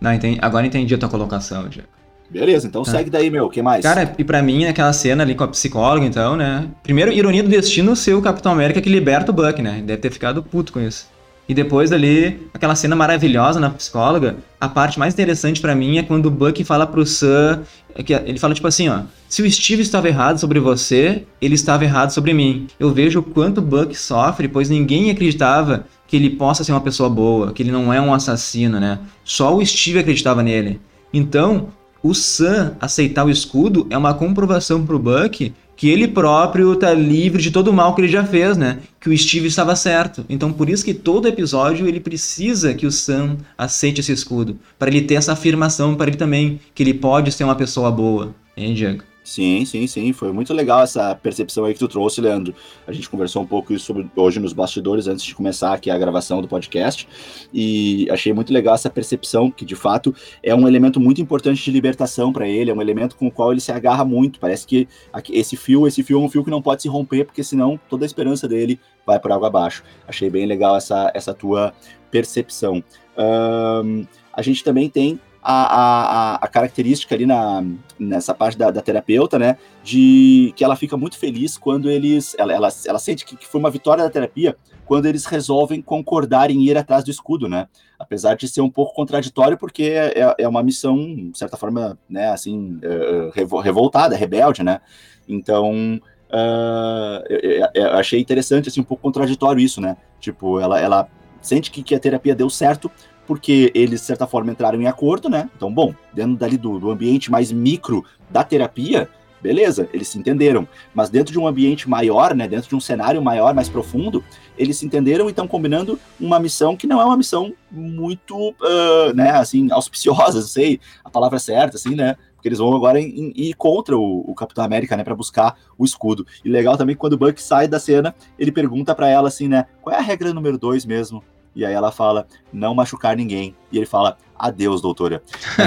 Não, entendi. Agora entendi a tua colocação, Diego. Beleza, então tá. segue daí, meu. O que mais? Cara, e pra mim, aquela cena ali com a psicóloga, então, né? Primeiro, ironia do destino ser o Capitão América que liberta o Buck, né? Deve ter ficado puto com isso. E depois ali, aquela cena maravilhosa na psicóloga, a parte mais interessante para mim é quando o Buck fala pro Sam, é que ele fala tipo assim, ó, se o Steve estava errado sobre você, ele estava errado sobre mim. Eu vejo o quanto o Buck sofre, pois ninguém acreditava que ele possa ser uma pessoa boa, que ele não é um assassino, né? Só o Steve acreditava nele. Então, o Sam aceitar o escudo é uma comprovação pro Buck que ele próprio tá livre de todo o mal que ele já fez, né? Que o Steve estava certo. Então por isso que todo episódio ele precisa que o Sam aceite esse escudo, para ele ter essa afirmação para ele também que ele pode ser uma pessoa boa, hein, Diego? Sim, sim, sim. Foi muito legal essa percepção aí que tu trouxe, Leandro. A gente conversou um pouco sobre, hoje nos bastidores, antes de começar aqui a gravação do podcast. E achei muito legal essa percepção, que de fato é um elemento muito importante de libertação para ele, é um elemento com o qual ele se agarra muito. Parece que esse fio, esse fio é um fio que não pode se romper, porque senão toda a esperança dele vai por água abaixo. Achei bem legal essa, essa tua percepção. Um, a gente também tem a, a, a característica ali na, nessa parte da, da, terapeuta, né, de que ela fica muito feliz quando eles, ela, ela, ela sente que, que foi uma vitória da terapia quando eles resolvem concordar em ir atrás do escudo, né, apesar de ser um pouco contraditório, porque é, é, é uma missão, de certa forma, né, assim, uh, revoltada, rebelde, né, então... Uh, eu, eu achei interessante, assim, um pouco contraditório isso, né? Tipo, ela, ela sente que, que a terapia deu certo, porque eles, de certa forma, entraram em acordo, né? Então, bom, dentro dali do, do ambiente mais micro da terapia, beleza, eles se entenderam. Mas dentro de um ambiente maior, né, dentro de um cenário maior, mais profundo, eles se entenderam e estão combinando uma missão que não é uma missão muito, uh, né, assim, auspiciosa, sei a palavra certa, assim, né? Porque eles vão agora ir contra o, o, Capitão América, né, para buscar o escudo. E legal também quando o Buck sai da cena, ele pergunta para ela assim, né, qual é a regra número dois mesmo? E aí ela fala, não machucar ninguém. E ele fala, adeus, doutora.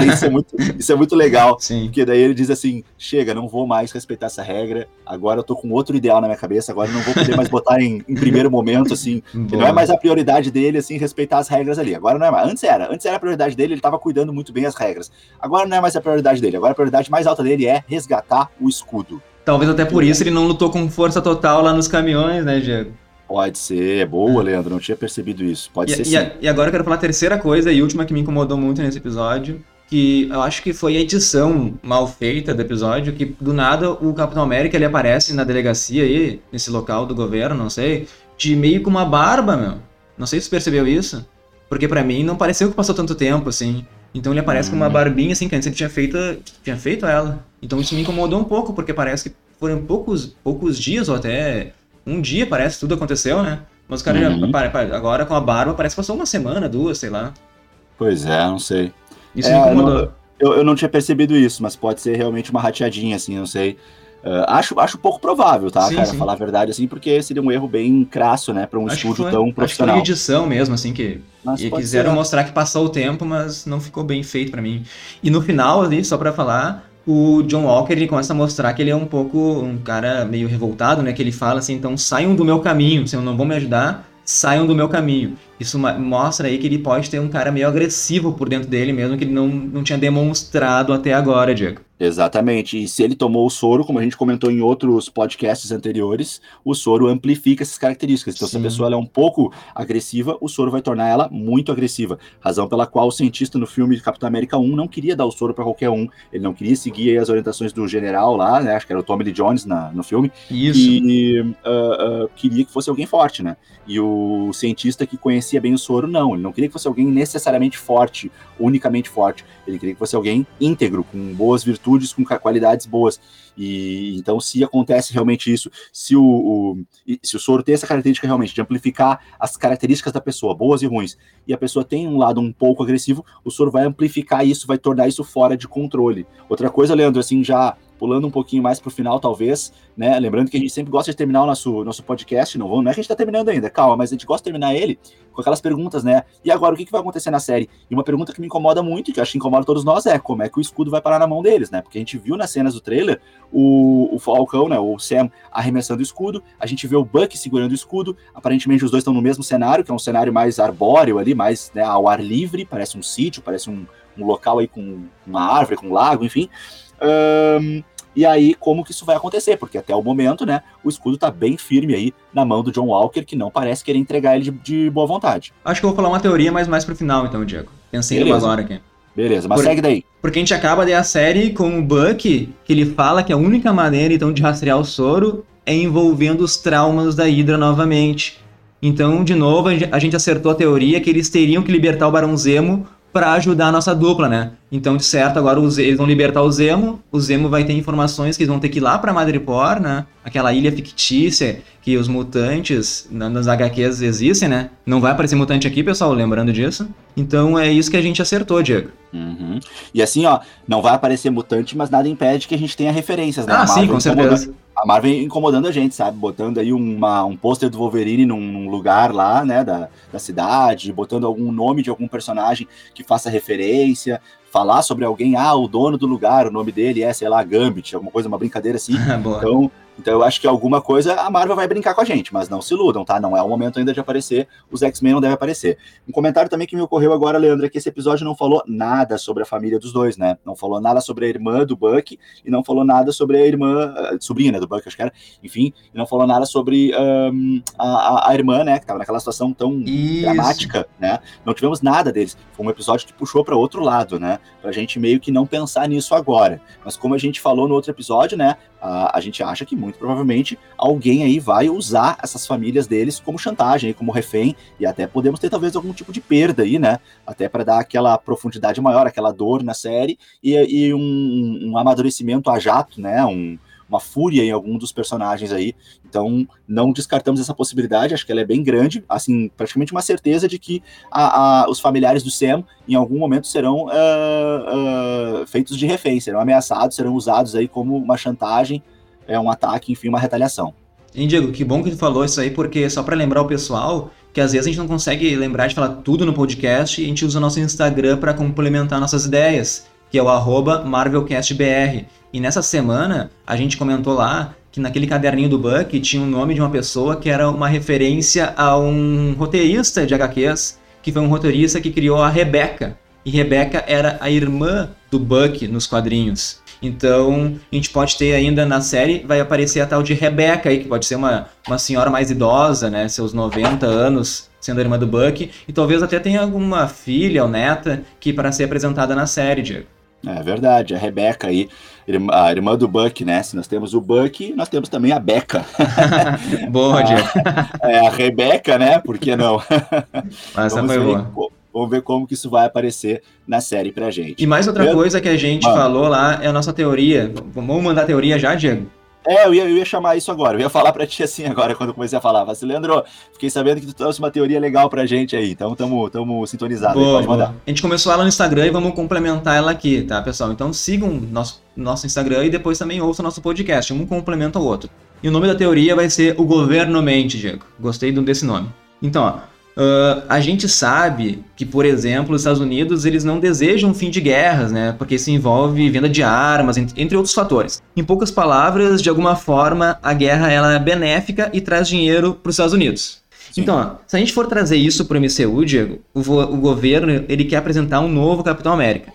isso, é muito, isso é muito legal. Sim. Porque daí ele diz assim: chega, não vou mais respeitar essa regra. Agora eu tô com outro ideal na minha cabeça. Agora eu não vou poder mais botar em, em primeiro momento, assim. Que não é mais a prioridade dele, assim, respeitar as regras ali. Agora não é mais. Antes era. Antes era a prioridade dele, ele tava cuidando muito bem as regras. Agora não é mais a prioridade dele. Agora a prioridade mais alta dele é resgatar o escudo. Talvez até por isso ele não lutou com força total lá nos caminhões, né, Diego? Pode ser, é boa, Leandro, não tinha percebido isso. Pode e, ser e, sim. E agora eu quero falar a terceira coisa e última que me incomodou muito nesse episódio, que eu acho que foi a edição mal feita do episódio, que do nada o Capitão América ele aparece na delegacia aí, nesse local do governo, não sei, de meio com uma barba, meu. Não sei se você percebeu isso, porque para mim não pareceu que passou tanto tempo, assim. Então ele aparece hum. com uma hum. barbinha, assim, que antes ele tinha feito, tinha feito ela. Então isso me incomodou um pouco, porque parece que foram poucos, poucos dias ou até um dia, parece, tudo aconteceu, né? Mas o cara uhum. já, agora com a barba parece que passou uma semana, duas, sei lá. Pois é, não sei. Isso é, me incomodou. Eu, eu, não tinha percebido isso, mas pode ser realmente uma rateadinha, assim, não sei. Uh, acho, acho pouco provável, tá, sim, cara? Sim. Falar a verdade, assim, porque seria um erro bem crasso, né, para um acho estúdio foi, tão profissional. Acho que foi edição mesmo, assim, que e quiseram ser. mostrar que passou o tempo, mas não ficou bem feito para mim. E no final, ali, só para falar, o John Walker ele começa a mostrar que ele é um pouco um cara meio revoltado, né? Que ele fala assim, então saiam do meu caminho, se não vão me ajudar, saiam do meu caminho. Isso mostra aí que ele pode ter um cara meio agressivo por dentro dele, mesmo que ele não, não tinha demonstrado até agora, Diego. Exatamente. E se ele tomou o soro, como a gente comentou em outros podcasts anteriores, o soro amplifica essas características. Então, Sim. se a pessoa é um pouco agressiva, o soro vai tornar ela muito agressiva. Razão pela qual o cientista no filme Capitão América 1 não queria dar o soro para qualquer um. Ele não queria seguir as orientações do general lá, né? Acho que era o Tommy Lee Jones na, no filme. Isso. E uh, uh, queria que fosse alguém forte, né? E o cientista que conhecia bem o soro, não. Ele não queria que fosse alguém necessariamente forte, unicamente forte. Ele queria que fosse alguém íntegro, com boas virtudes com qualidades boas. E então, se acontece realmente isso, se o, o, se o soro tem essa característica realmente de amplificar as características da pessoa, boas e ruins, e a pessoa tem um lado um pouco agressivo, o soro vai amplificar isso, vai tornar isso fora de controle. Outra coisa, Leandro, assim, já pulando um pouquinho mais para o final, talvez, né? Lembrando que a gente sempre gosta de terminar o nosso, nosso podcast, não, não é que a gente está terminando ainda, calma, mas a gente gosta de terminar ele com aquelas perguntas, né? E agora, o que, que vai acontecer na série? E uma pergunta que me incomoda muito, e que acho que incomoda todos nós, é como é que o escudo vai parar na mão deles, né? Porque a gente viu nas cenas do trailer o, o Falcão, né? O Sam arremessando o escudo, a gente vê o Buck segurando o escudo, aparentemente os dois estão no mesmo cenário, que é um cenário mais arbóreo ali, mais né, ao ar livre, parece um sítio, parece um, um local aí com uma árvore, com um lago, enfim. Um, e aí, como que isso vai acontecer? Porque até o momento, né, o escudo tá bem firme aí na mão do John Walker, que não parece querer entregar ele de, de boa vontade. Acho que eu vou falar uma teoria, mas mais pro final, então, Diego. Pensei Beleza. agora aqui. Beleza, mas Por, segue daí. Porque a gente acaba de a série com o Buck, que ele fala que a única maneira, então, de rastrear o soro é envolvendo os traumas da Hydra novamente. Então, de novo, a gente acertou a teoria que eles teriam que libertar o Barão Zemo para ajudar a nossa dupla, né? Então, de certo, agora os, eles vão libertar o Zemo, o Zemo vai ter informações que eles vão ter que ir lá pra Madripoor, né? Aquela ilha fictícia que os mutantes nas HQs existem, né? Não vai aparecer mutante aqui, pessoal, lembrando disso. Então é isso que a gente acertou, Diego. Uhum. E assim, ó, não vai aparecer mutante, mas nada impede que a gente tenha referências, né? Ah, sim, com certeza. A Marvel incomodando a gente, sabe? Botando aí uma, um pôster do Wolverine num, num, lugar lá, né, da, da cidade, botando algum nome de algum personagem que faça referência, falar sobre alguém, ah, o dono do lugar, o nome dele é, sei lá, Gambit, alguma coisa, uma brincadeira assim. então, então eu acho que alguma coisa a Marvel vai brincar com a gente, mas não se iludam, tá? Não é o momento ainda de aparecer, os X-Men não devem aparecer. Um comentário também que me ocorreu agora, Leandro, é que esse episódio não falou nada sobre a família dos dois, né? Não falou nada sobre a irmã do Buck e não falou nada sobre a irmã, a sobrinha né, do Buck, acho que era, enfim, e não falou nada sobre um, a, a, irmã, né, que tava naquela situação tão Isso. dramática, né? Não tivemos nada deles. Foi um episódio que puxou para outro lado, né? Pra gente meio que não pensar nisso agora. Mas como a gente falou no outro episódio, né, a, a gente acha que muito muito provavelmente alguém aí vai usar essas famílias deles como chantagem, como refém, e até podemos ter talvez algum tipo de perda aí, né? Até para dar aquela profundidade maior, aquela dor na série e, e um, um, amadurecimento a jato, né? Um, uma fúria em algum dos personagens aí. Então, não descartamos essa possibilidade, acho que ela é bem grande, assim, praticamente uma certeza de que a, a, os familiares do Sam, em algum momento, serão uh, uh, feitos de refém, serão ameaçados, serão usados aí como uma chantagem é um ataque, enfim, uma retaliação. Hein, Diego, que bom que tu falou isso aí, porque só para lembrar o pessoal que às vezes a gente não consegue lembrar de falar tudo no podcast e a gente usa o nosso Instagram para complementar nossas ideias, que é o MarvelCastBR. E nessa semana a gente comentou lá que naquele caderninho do Buck tinha o nome de uma pessoa que era uma referência a um roteirista de HQs, que foi um roteirista que criou a Rebecca. E Rebecca era a irmã do Buck nos quadrinhos. Então, a gente pode ter ainda na série, vai aparecer a tal de Rebecca aí, que pode ser uma, uma senhora mais idosa, né? Seus 90 anos, sendo a irmã do Buck. E talvez até tenha alguma filha ou neta que para ser apresentada na série, Diego. É verdade, a Rebecca aí, a irmã do Buck, né? Se nós temos o Buck, nós temos também a Becca. boa, Diego. é a Rebecca, né? Por que não? Mas essa foi boa. Vamos ver como que isso vai aparecer na série pra gente. E mais outra Eu... coisa que a gente Mano. falou lá é a nossa teoria. Vamos mandar a teoria já, Diego? É, eu ia, eu ia chamar isso agora. Eu ia falar pra ti assim agora, quando eu comecei a falar. Mas, Leandro, fiquei sabendo que tu trouxe uma teoria legal pra gente aí. Então, tamo, tamo sintonizados. Boa, pode mandar. A gente começou ela no Instagram e vamos complementar ela aqui, tá, pessoal? Então, sigam nosso, nosso Instagram e depois também ouçam nosso podcast. Um complementa o outro. E o nome da teoria vai ser O Governo Mente, Diego. Gostei desse nome. Então, ó, Uh, a gente sabe que, por exemplo, os Estados Unidos eles não desejam um fim de guerras, né? Porque isso envolve venda de armas, entre outros fatores. Em poucas palavras, de alguma forma, a guerra ela é benéfica e traz dinheiro para os Estados Unidos. Sim. Então, ó, se a gente for trazer isso para o MCU, Diego, o, o governo ele quer apresentar um novo Capitão América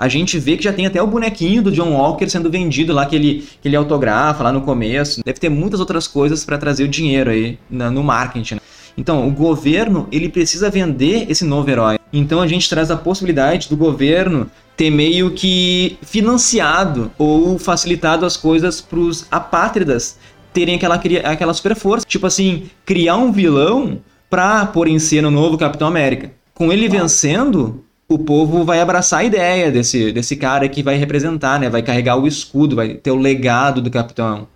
a gente vê que já tem até o bonequinho do John Walker sendo vendido lá, que ele, que ele autografa lá no começo. Deve ter muitas outras coisas para trazer o dinheiro aí no marketing. Né? Então, o governo, ele precisa vender esse novo herói. Então a gente traz a possibilidade do governo ter meio que financiado ou facilitado as coisas para os apátridas terem aquela, aquela super força. Tipo assim, criar um vilão para pôr em cena o novo Capitão América. Com ele vencendo, o povo vai abraçar a ideia desse, desse cara que vai representar, né? Vai carregar o escudo, vai ter o legado do Capitão.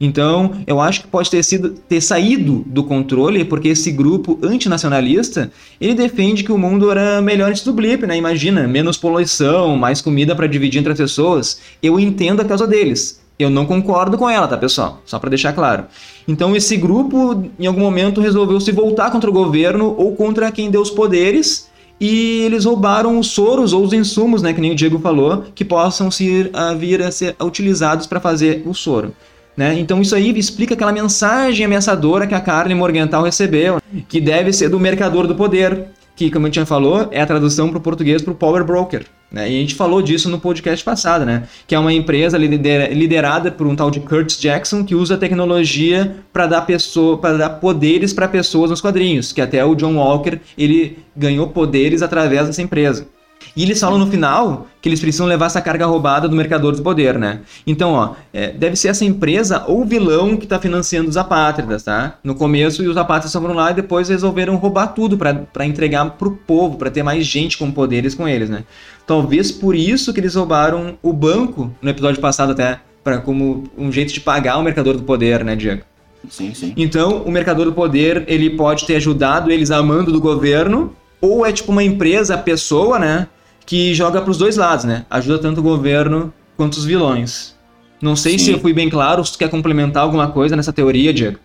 Então, eu acho que pode ter sido ter saído do controle, porque esse grupo antinacionalista, ele defende que o mundo era melhor antes do blip, né? Imagina, menos poluição, mais comida para dividir entre as pessoas. Eu entendo a causa deles. Eu não concordo com ela, tá, pessoal? Só para deixar claro. Então, esse grupo, em algum momento, resolveu se voltar contra o governo ou contra quem deu os poderes e eles roubaram os soros ou os insumos, né, que nem o Diego falou, que possam ser, vir a ser utilizados para fazer o soro. Né? Então isso aí explica aquela mensagem ameaçadora que a Carly Morgenthau recebeu, que deve ser do mercador do poder, que, como a gente já falou, é a tradução para o português para o Power Broker. Né? E a gente falou disso no podcast passado, né? que é uma empresa liderada por um tal de Curtis Jackson que usa tecnologia para dar, pessoa, dar poderes para pessoas nos quadrinhos, que até o John Walker ele ganhou poderes através dessa empresa. E eles falam no final que eles precisam levar essa carga roubada do mercador do poder, né? Então, ó, é, deve ser essa empresa ou vilão que está financiando os apátridas, tá? No começo, os apátridas foram lá e depois resolveram roubar tudo para entregar pro povo, para ter mais gente com poderes com eles, né? Talvez por isso que eles roubaram o banco no episódio passado até, para como um jeito de pagar o mercador do poder, né, Diego? Sim, sim. Então, o mercador do poder, ele pode ter ajudado eles a mando do governo, ou é tipo uma empresa, a pessoa, né, que joga para os dois lados, né? Ajuda tanto o governo quanto os vilões. Não sei sim. se eu fui bem claro, se tu quer complementar alguma coisa nessa teoria, Diego.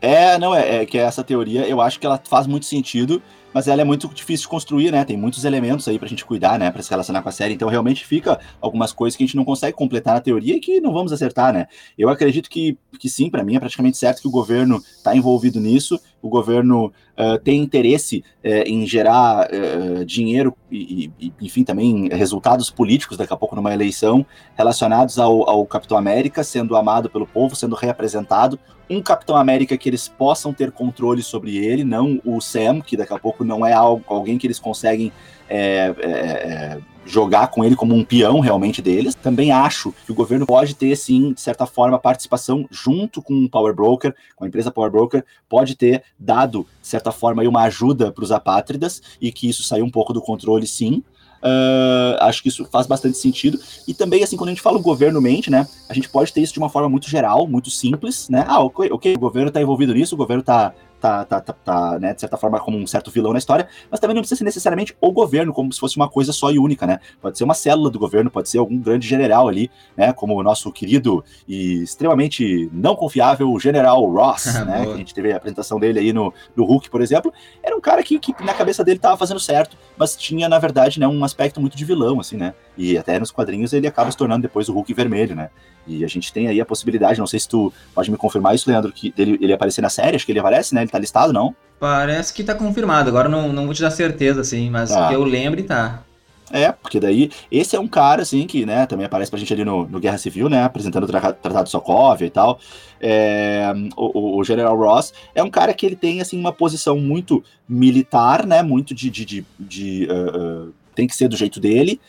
É, não, é, é que essa teoria, eu acho que ela faz muito sentido mas ela é muito difícil de construir, né? Tem muitos elementos aí pra gente cuidar, né? Pra se relacionar com a série. Então, realmente fica algumas coisas que a gente não consegue completar na teoria e que não vamos acertar, né? Eu acredito que, que sim, para mim é praticamente certo que o governo está envolvido nisso. O governo uh, tem interesse uh, em gerar uh, dinheiro e, e, enfim, também resultados políticos daqui a pouco numa eleição relacionados ao, ao Capitão América, sendo amado pelo povo, sendo reapresentado. Um Capitão América que eles possam ter controle sobre ele, não o Sam, que daqui a pouco não é algo, alguém que eles conseguem é, é, jogar com ele como um peão realmente deles. Também acho que o governo pode ter, sim, de certa forma, participação junto com o Power Broker, com a empresa Power Broker, pode ter dado, de certa forma, uma ajuda para os apátridas e que isso saiu um pouco do controle, sim. Uh, acho que isso faz bastante sentido. E também, assim, quando a gente fala o governo mente, né? A gente pode ter isso de uma forma muito geral, muito simples, né? Ah, ok, okay o governo está envolvido nisso, o governo está tá, tá, tá, tá, né, de certa forma, como um certo vilão na história, mas também não precisa ser necessariamente o governo, como se fosse uma coisa só e única, né? Pode ser uma célula do governo, pode ser algum grande general ali, né? Como o nosso querido e extremamente não confiável general Ross, né? Que a gente teve a apresentação dele aí no, no Hulk, por exemplo. Era um cara que, que na cabeça dele estava fazendo certo, mas tinha, na verdade, né, um aspecto muito de vilão, assim, né? E até nos quadrinhos ele acaba se tornando depois o Hulk vermelho, né? E a gente tem aí a possibilidade, não sei se tu pode me confirmar isso, Leandro, que dele, ele aparecer na série, acho que ele aparece, né? Ele tá listado, não? Parece que tá confirmado, agora não, não vou te dar certeza, assim, mas tá. que eu lembre tá. É, porque daí, esse é um cara, assim, que, né, também aparece pra gente ali no, no Guerra Civil, né, apresentando o Tratado de Sokovia e tal. É, o, o, General Ross é um cara que ele tem, assim, uma posição muito militar, né, muito de... de, de, de uh, uh, tem que ser do jeito dele,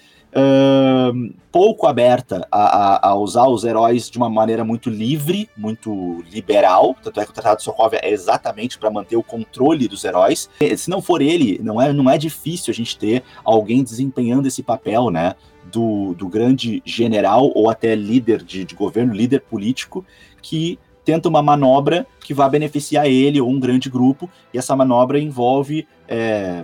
pouco aberta a, a, a, usar os heróis de uma maneira muito livre, muito liberal. Tanto é que o Tratado de Sokovia é exatamente para manter o controle dos heróis. Se não for ele, não é, não é difícil a gente ter alguém desempenhando esse papel, né? Do, do grande general ou até líder de, de governo, líder político, que tenta uma manobra que vai beneficiar ele ou um grande grupo, e essa manobra envolve é,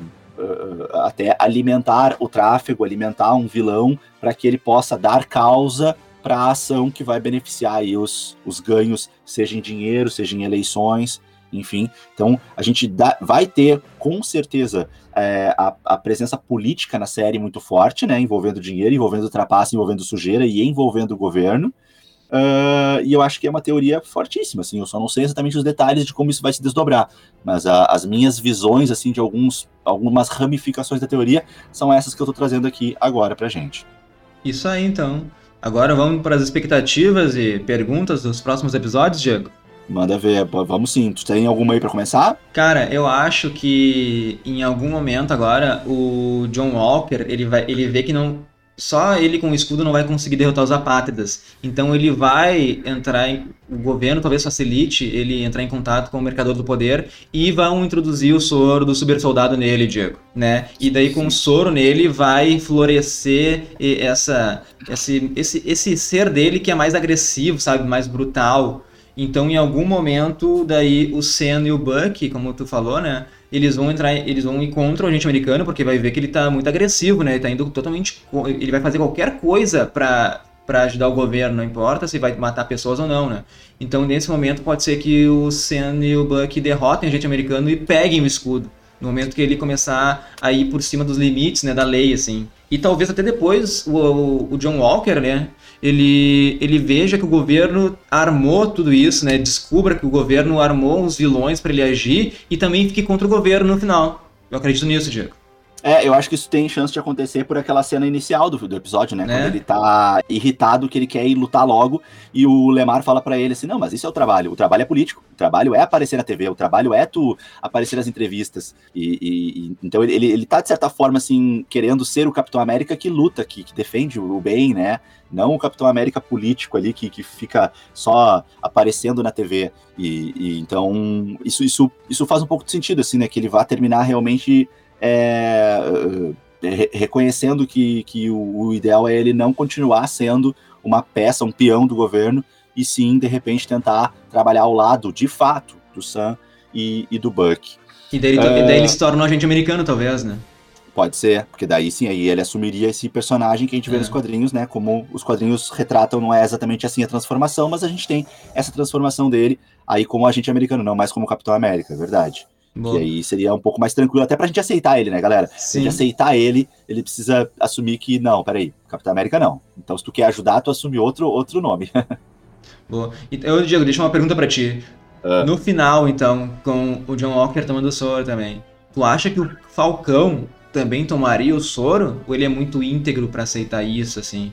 até alimentar o tráfego, alimentar um vilão para que ele possa dar causa para a ação que vai beneficiar aí os, os ganhos, seja em dinheiro, seja em eleições, enfim. Então a gente dá, vai ter com certeza é, a, a, presença política na série muito forte, né? Envolvendo dinheiro, envolvendo trapaça, envolvendo sujeira e envolvendo o governo. Uh, e eu acho que é uma teoria fortíssima, assim, eu só não sei exatamente os detalhes de como isso vai se desdobrar, mas a, as minhas visões, assim, de alguns, algumas ramificações da teoria são essas que eu estou trazendo aqui agora pra gente. Isso aí, então. Agora vamos para as expectativas e perguntas dos próximos episódios, Diego? Manda ver, vamos sim. Tu tem alguma aí para começar? Cara, eu acho que em algum momento agora o John Walker, ele vai ele vê que não só ele com o escudo não vai conseguir derrotar os apátridas. Então ele vai entrar em. O governo talvez facilite ele entrar em contato com o mercador do poder e vão introduzir o soro do super soldado nele, Diego. Né? E daí com o soro nele vai florescer essa, esse, esse, esse ser dele que é mais agressivo, sabe? Mais brutal. Então, em algum momento, daí o Sen e o Buck, como tu falou, né? Eles vão entrar, eles vão ir contra o agente americano, porque vai ver que ele tá muito agressivo, né? Ele tá indo totalmente. Ele vai fazer qualquer coisa para para ajudar o governo, não importa se vai matar pessoas ou não, né? Então, nesse momento, pode ser que o Sam e o Buck derrotem o agente americano e peguem o escudo. No momento que ele começar a ir por cima dos limites, né, da lei, assim. E talvez até depois o, o John Walker, né, ele, ele veja que o governo armou tudo isso, né? Descubra que o governo armou os vilões para ele agir e também fique contra o governo no final. Eu acredito nisso, Diego. É, eu acho que isso tem chance de acontecer por aquela cena inicial do, do episódio, né? É. Quando ele tá irritado, que ele quer ir lutar logo, e o Lemar fala para ele assim: não, mas isso é o trabalho. O trabalho é político, o trabalho é aparecer na TV, o trabalho é tu aparecer nas entrevistas. E, e, e então ele, ele, ele tá, de certa forma, assim, querendo ser o Capitão América que luta, que, que defende o bem, né? Não o Capitão América político ali que, que fica só aparecendo na TV. E, e, então isso, isso, isso faz um pouco de sentido, assim, né? Que ele vá terminar realmente é, é, reconhecendo que, que o, o, ideal é ele não continuar sendo uma peça, um peão do governo, e sim, de repente, tentar trabalhar ao lado, de fato, do Sam e, e do Buck. E daí, uh, daí ele se torna um agente americano, talvez, né? Pode ser, porque daí sim, aí ele assumiria esse personagem que a gente vê é. nos quadrinhos, né? Como os quadrinhos retratam, não é exatamente assim a transformação, mas a gente tem essa transformação dele aí como agente americano, não mais como Capitão América, é verdade. Bom. E aí seria um pouco mais tranquilo, até pra gente aceitar ele, né, galera? Sim. gente aceitar ele, ele precisa assumir que, não, peraí, Capitão América não. Então, se tu quer ajudar, tu assume outro, outro nome. Boa. Então, Diego, deixa uma pergunta para ti. Uh. No final, então, com o John Walker tomando soro também, tu acha que o Falcão também tomaria o soro? Ou ele é muito íntegro para aceitar isso, assim?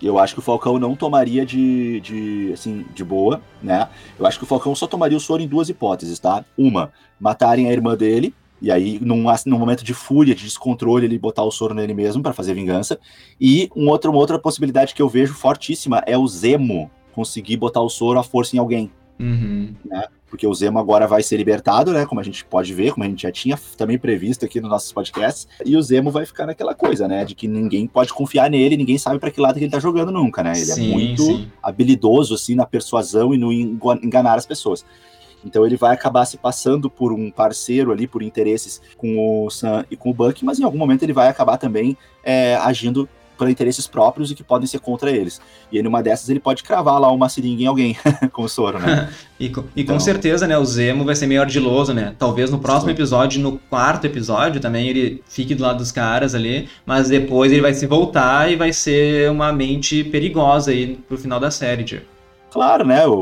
Eu acho que o Falcão não tomaria de, de, assim, de boa, né? Eu acho que o Falcão só tomaria o soro em duas hipóteses, tá? Uma, matarem a irmã dele, e aí, num, num momento de fúria, de descontrole, ele botar o soro nele mesmo para fazer vingança. E um outro, uma outra possibilidade que eu vejo fortíssima é o Zemo conseguir botar o soro à força em alguém. Uhum. Né? porque o Zemo agora vai ser libertado, né? Como a gente pode ver, como a gente já tinha também previsto aqui nos nossos podcasts. E o Zemo vai ficar naquela coisa, né? De que ninguém pode confiar nele, ninguém sabe para que lado que ele tá jogando nunca, né? Ele é sim, é muito sim. habilidoso, assim, na persuasão e no enganar as pessoas. Então ele vai acabar se passando por um parceiro ali, por interesses com o Sam e com o Buck, mas em algum momento ele vai acabar também é, agindo para interesses próprios e que podem ser contra eles. E aí, numa dessas, ele pode cravar lá uma seringa em alguém, com o soro, né? e, com, e então... com certeza, né, o Zemo vai ser meio ardiloso, né? Talvez no próximo Sim. episódio, no quarto episódio, também ele fique do lado dos caras ali, mas depois ele vai se voltar e vai ser uma mente perigosa aí pro final da série, Diego. Claro, né? O,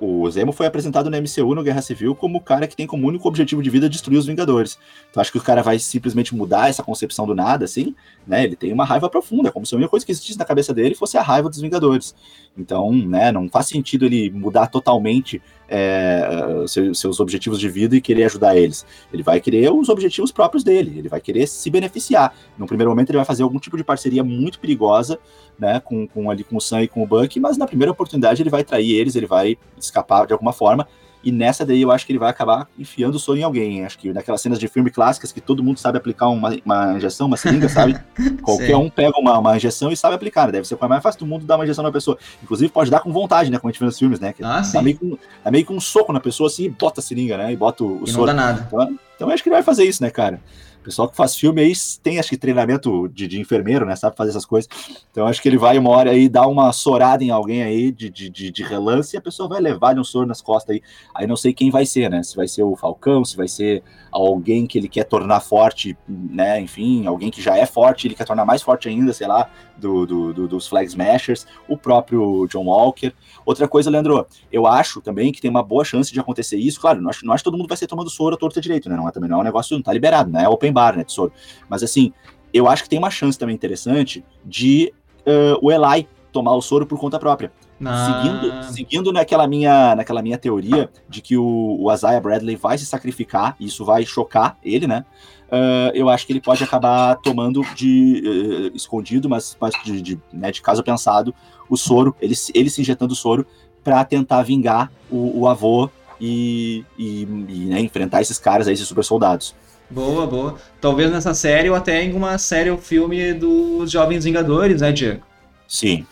o, o Zemo foi apresentado no MCU no Guerra Civil como o cara que tem como único objetivo de vida destruir os Vingadores. Então acho que o cara vai simplesmente mudar essa concepção do nada, assim, né? Ele tem uma raiva profunda, como se a única coisa que existisse na cabeça dele fosse a raiva dos Vingadores. Então, né, não faz sentido ele mudar totalmente é, seus, seus objetivos de vida e querer ajudar eles. Ele vai querer os objetivos próprios dele, ele vai querer se beneficiar. No primeiro momento, ele vai fazer algum tipo de parceria muito perigosa, né, com, com ali com o Sam e com o Buck, mas na primeira oportunidade ele vai trair eles, ele vai escapar de alguma forma. E nessa daí eu acho que ele vai acabar enfiando o soro em alguém. Acho que naquelas cenas de filme clássicas que todo mundo sabe aplicar uma, uma injeção, uma seringa, sabe? Qualquer um pega uma, uma injeção e sabe aplicar, né? Deve ser coisa mais fácil do mundo dar uma injeção na pessoa. Inclusive pode dar com vontade, né? Como a gente vê nos filmes, né? Que ah, dá, meio com, dá meio com um soco na pessoa assim e bota a seringa, né? E bota o, o e soro. Não dá nada. Então, então acho que ele vai fazer isso, né, cara? Pessoal que faz filme aí tem, acho que, treinamento de, de, enfermeiro, né? Sabe fazer essas coisas. Então, acho que ele vai uma hora aí dar uma sorada em alguém aí de, de, de, de relance e a pessoa vai levar um soro nas costas aí. Aí não sei quem vai ser, né? Se vai ser o Falcão, se vai ser alguém que ele quer tornar forte, né? Enfim, alguém que já é forte, ele quer tornar mais forte ainda, sei lá, do, do, do dos Flag Smashers, o próprio John Walker. Outra coisa, Leandro, eu acho também que tem uma boa chance de acontecer isso. Claro, não acho, não acho que todo mundo vai ser tomando soro a torta direito, né? Não é, também não é um negócio, não tá liberado, né? É open bar, né, tesouro. Mas assim, eu acho que tem uma chance também interessante de uh, o Eli tomar o soro por conta própria. Ah. Seguindo, seguindo naquela, minha, naquela minha teoria de que o, o Isaiah Bradley vai se sacrificar, e isso vai chocar ele, né? Uh, eu acho que ele pode acabar tomando de uh, escondido, mas, mas de, de, né, de caso pensado, o soro, ele, ele se injetando o soro para tentar vingar o, o avô e, e, e né, enfrentar esses caras aí, esses super soldados. Boa, boa. Talvez nessa série ou até em uma série ou filme dos Jovens Vingadores, né, Diego? Sim.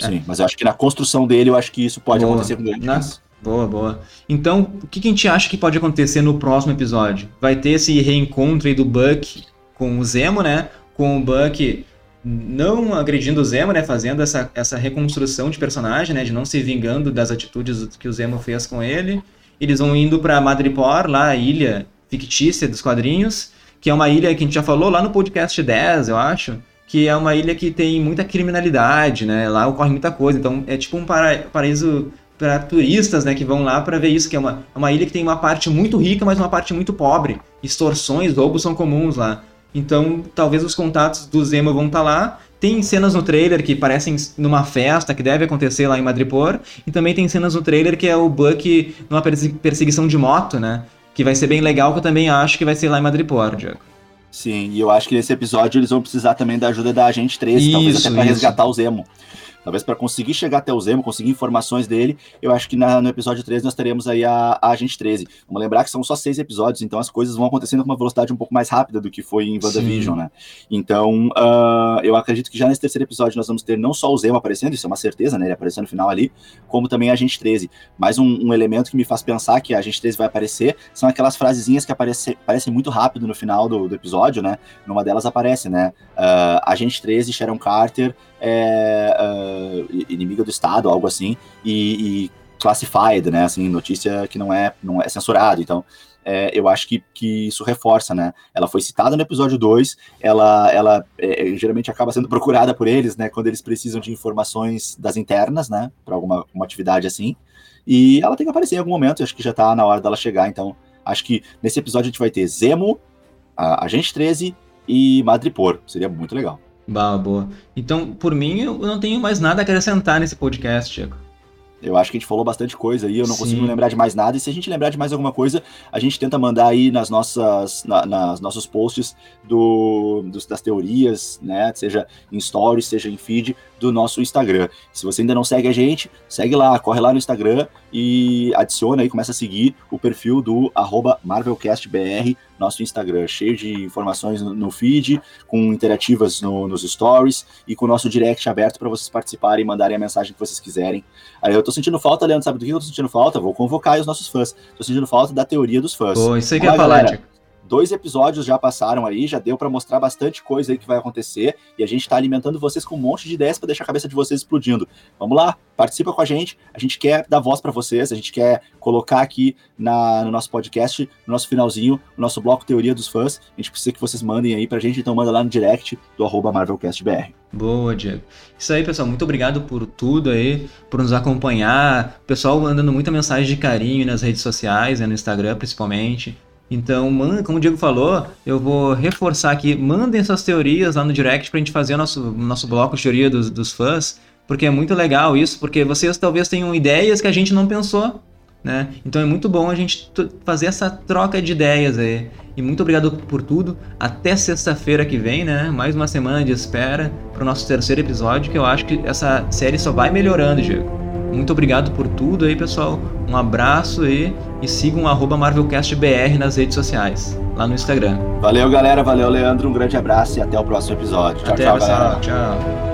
É. Sim, mas eu acho que na construção dele, eu acho que isso pode boa. acontecer com grande na... Boa, boa. Então, o que, que a gente acha que pode acontecer no próximo episódio? Vai ter esse reencontro aí do Buck com o Zemo, né? Com o Buck não agredindo o Zemo, né? Fazendo essa, essa reconstrução de personagem, né? De não se vingando das atitudes que o Zemo fez com ele. Eles vão indo para Madripoor, lá a ilha fictícia dos quadrinhos, que é uma ilha que a gente já falou lá no podcast 10, eu acho, que é uma ilha que tem muita criminalidade, né? Lá ocorre muita coisa, então é tipo um para paraíso para turistas, né, que vão lá para ver isso, que é uma, é uma ilha que tem uma parte muito rica, mas uma parte muito pobre. Extorsões, roubos são comuns lá. Então, talvez os contatos do Zemo vão estar tá lá. Tem cenas no trailer que parecem numa festa que deve acontecer lá em Madripoor. E também tem cenas no trailer que é o Buck numa perseguição de moto, né? Que vai ser bem legal, que eu também acho que vai ser lá em Madripoor, Diego. Sim, e eu acho que nesse episódio eles vão precisar também da ajuda da Agente 13, talvez até pra resgatar o Zemo. Talvez para conseguir chegar até o Zemo, conseguir informações dele, eu acho que na, no episódio 13 nós teremos aí a, a Agente 13. Vamos lembrar que são só seis episódios, então as coisas vão acontecendo com uma velocidade um pouco mais rápida do que foi em WandaVision, né? Então, uh, eu acredito que já nesse terceiro episódio nós vamos ter não só o Zemo aparecendo, isso é uma certeza, né? Ele aparecendo no final ali, como também a Agente 13. Mais um, um, elemento que me faz pensar que a Agente 13 vai aparecer são aquelas frasezinhas que aparecem, aparecem muito rápido no final do, do episódio, né? Numa delas aparece, né? Uh, Agente 13, Sharon Carter, é, uh, inimiga do Estado, algo assim, e, e, classified, né? Assim, notícia que não é, não é censurado. Então, é, eu acho que, que isso reforça, né? Ela foi citada no episódio 2, ela, ela é, geralmente acaba sendo procurada por eles, né? Quando eles precisam de informações das internas, né? Para alguma uma atividade assim. E ela tem que aparecer em algum momento, acho que já tá na hora dela chegar. Então, acho que nesse episódio a gente vai ter Zemo, a Agente 13 e Madripoor. Seria muito legal. Bah, boa. Então, por mim, eu não tenho mais nada a acrescentar nesse podcast, Chico. Eu acho que a gente falou bastante coisa aí, eu não Sim. consigo lembrar de mais nada. E se a gente lembrar de mais alguma coisa, a gente tenta mandar aí nas nossas, na, nas nossos posts do, dos, das teorias, né? Seja em stories, seja em feed do nosso Instagram. Se você ainda não segue a gente, segue lá, corre lá no Instagram e adiciona aí, começa a seguir o perfil do MarvelCastBR, nosso Instagram, cheio de informações no, feed, com interativas no, nos stories e com o nosso direct aberto para vocês participarem e mandarem a mensagem que vocês quiserem. Aí eu tô sentindo falta, Leandro, sabe do que eu tô sentindo falta? Vou convocar os nossos fãs. Tô sentindo falta da teoria dos fãs. Pô, isso aí que eu ia falar, Tiago dois episódios já passaram aí, já deu para mostrar bastante coisa aí que vai acontecer e a gente está alimentando vocês com um monte de ideias para deixar a cabeça de vocês explodindo. Vamos lá, participa com a gente. A gente quer dar voz para vocês, a gente quer colocar aqui na, no nosso podcast, no nosso finalzinho, no nosso bloco Teoria dos Fãs. A gente precisa que vocês mandem aí pra gente, então manda lá no direct do arroba MarvelCastBR. Boa, Diego. Isso aí, pessoal. Muito obrigado por tudo aí, por nos acompanhar. Pessoal mandando muita mensagem de carinho nas redes sociais, né, no Instagram principalmente. Então, como o Diego falou, eu vou reforçar aqui, mandem suas teorias lá no direct pra gente fazer o nosso, nosso bloco de teoria dos, dos fãs, porque é muito legal isso, porque vocês talvez tenham ideias que a gente não pensou, né? Então é muito bom a gente fazer essa troca de ideias aí. E muito obrigado por tudo. Até sexta-feira que vem, né? Mais uma semana de espera para o nosso terceiro episódio, que eu acho que essa série só vai melhorando, Diego. Muito obrigado por tudo aí, pessoal. Um abraço aí e sigam o MarvelCastBR nas redes sociais, lá no Instagram. Valeu, galera. Valeu, Leandro. Um grande abraço e até o próximo episódio. Tchau, até, tchau, pessoal. galera. Tchau.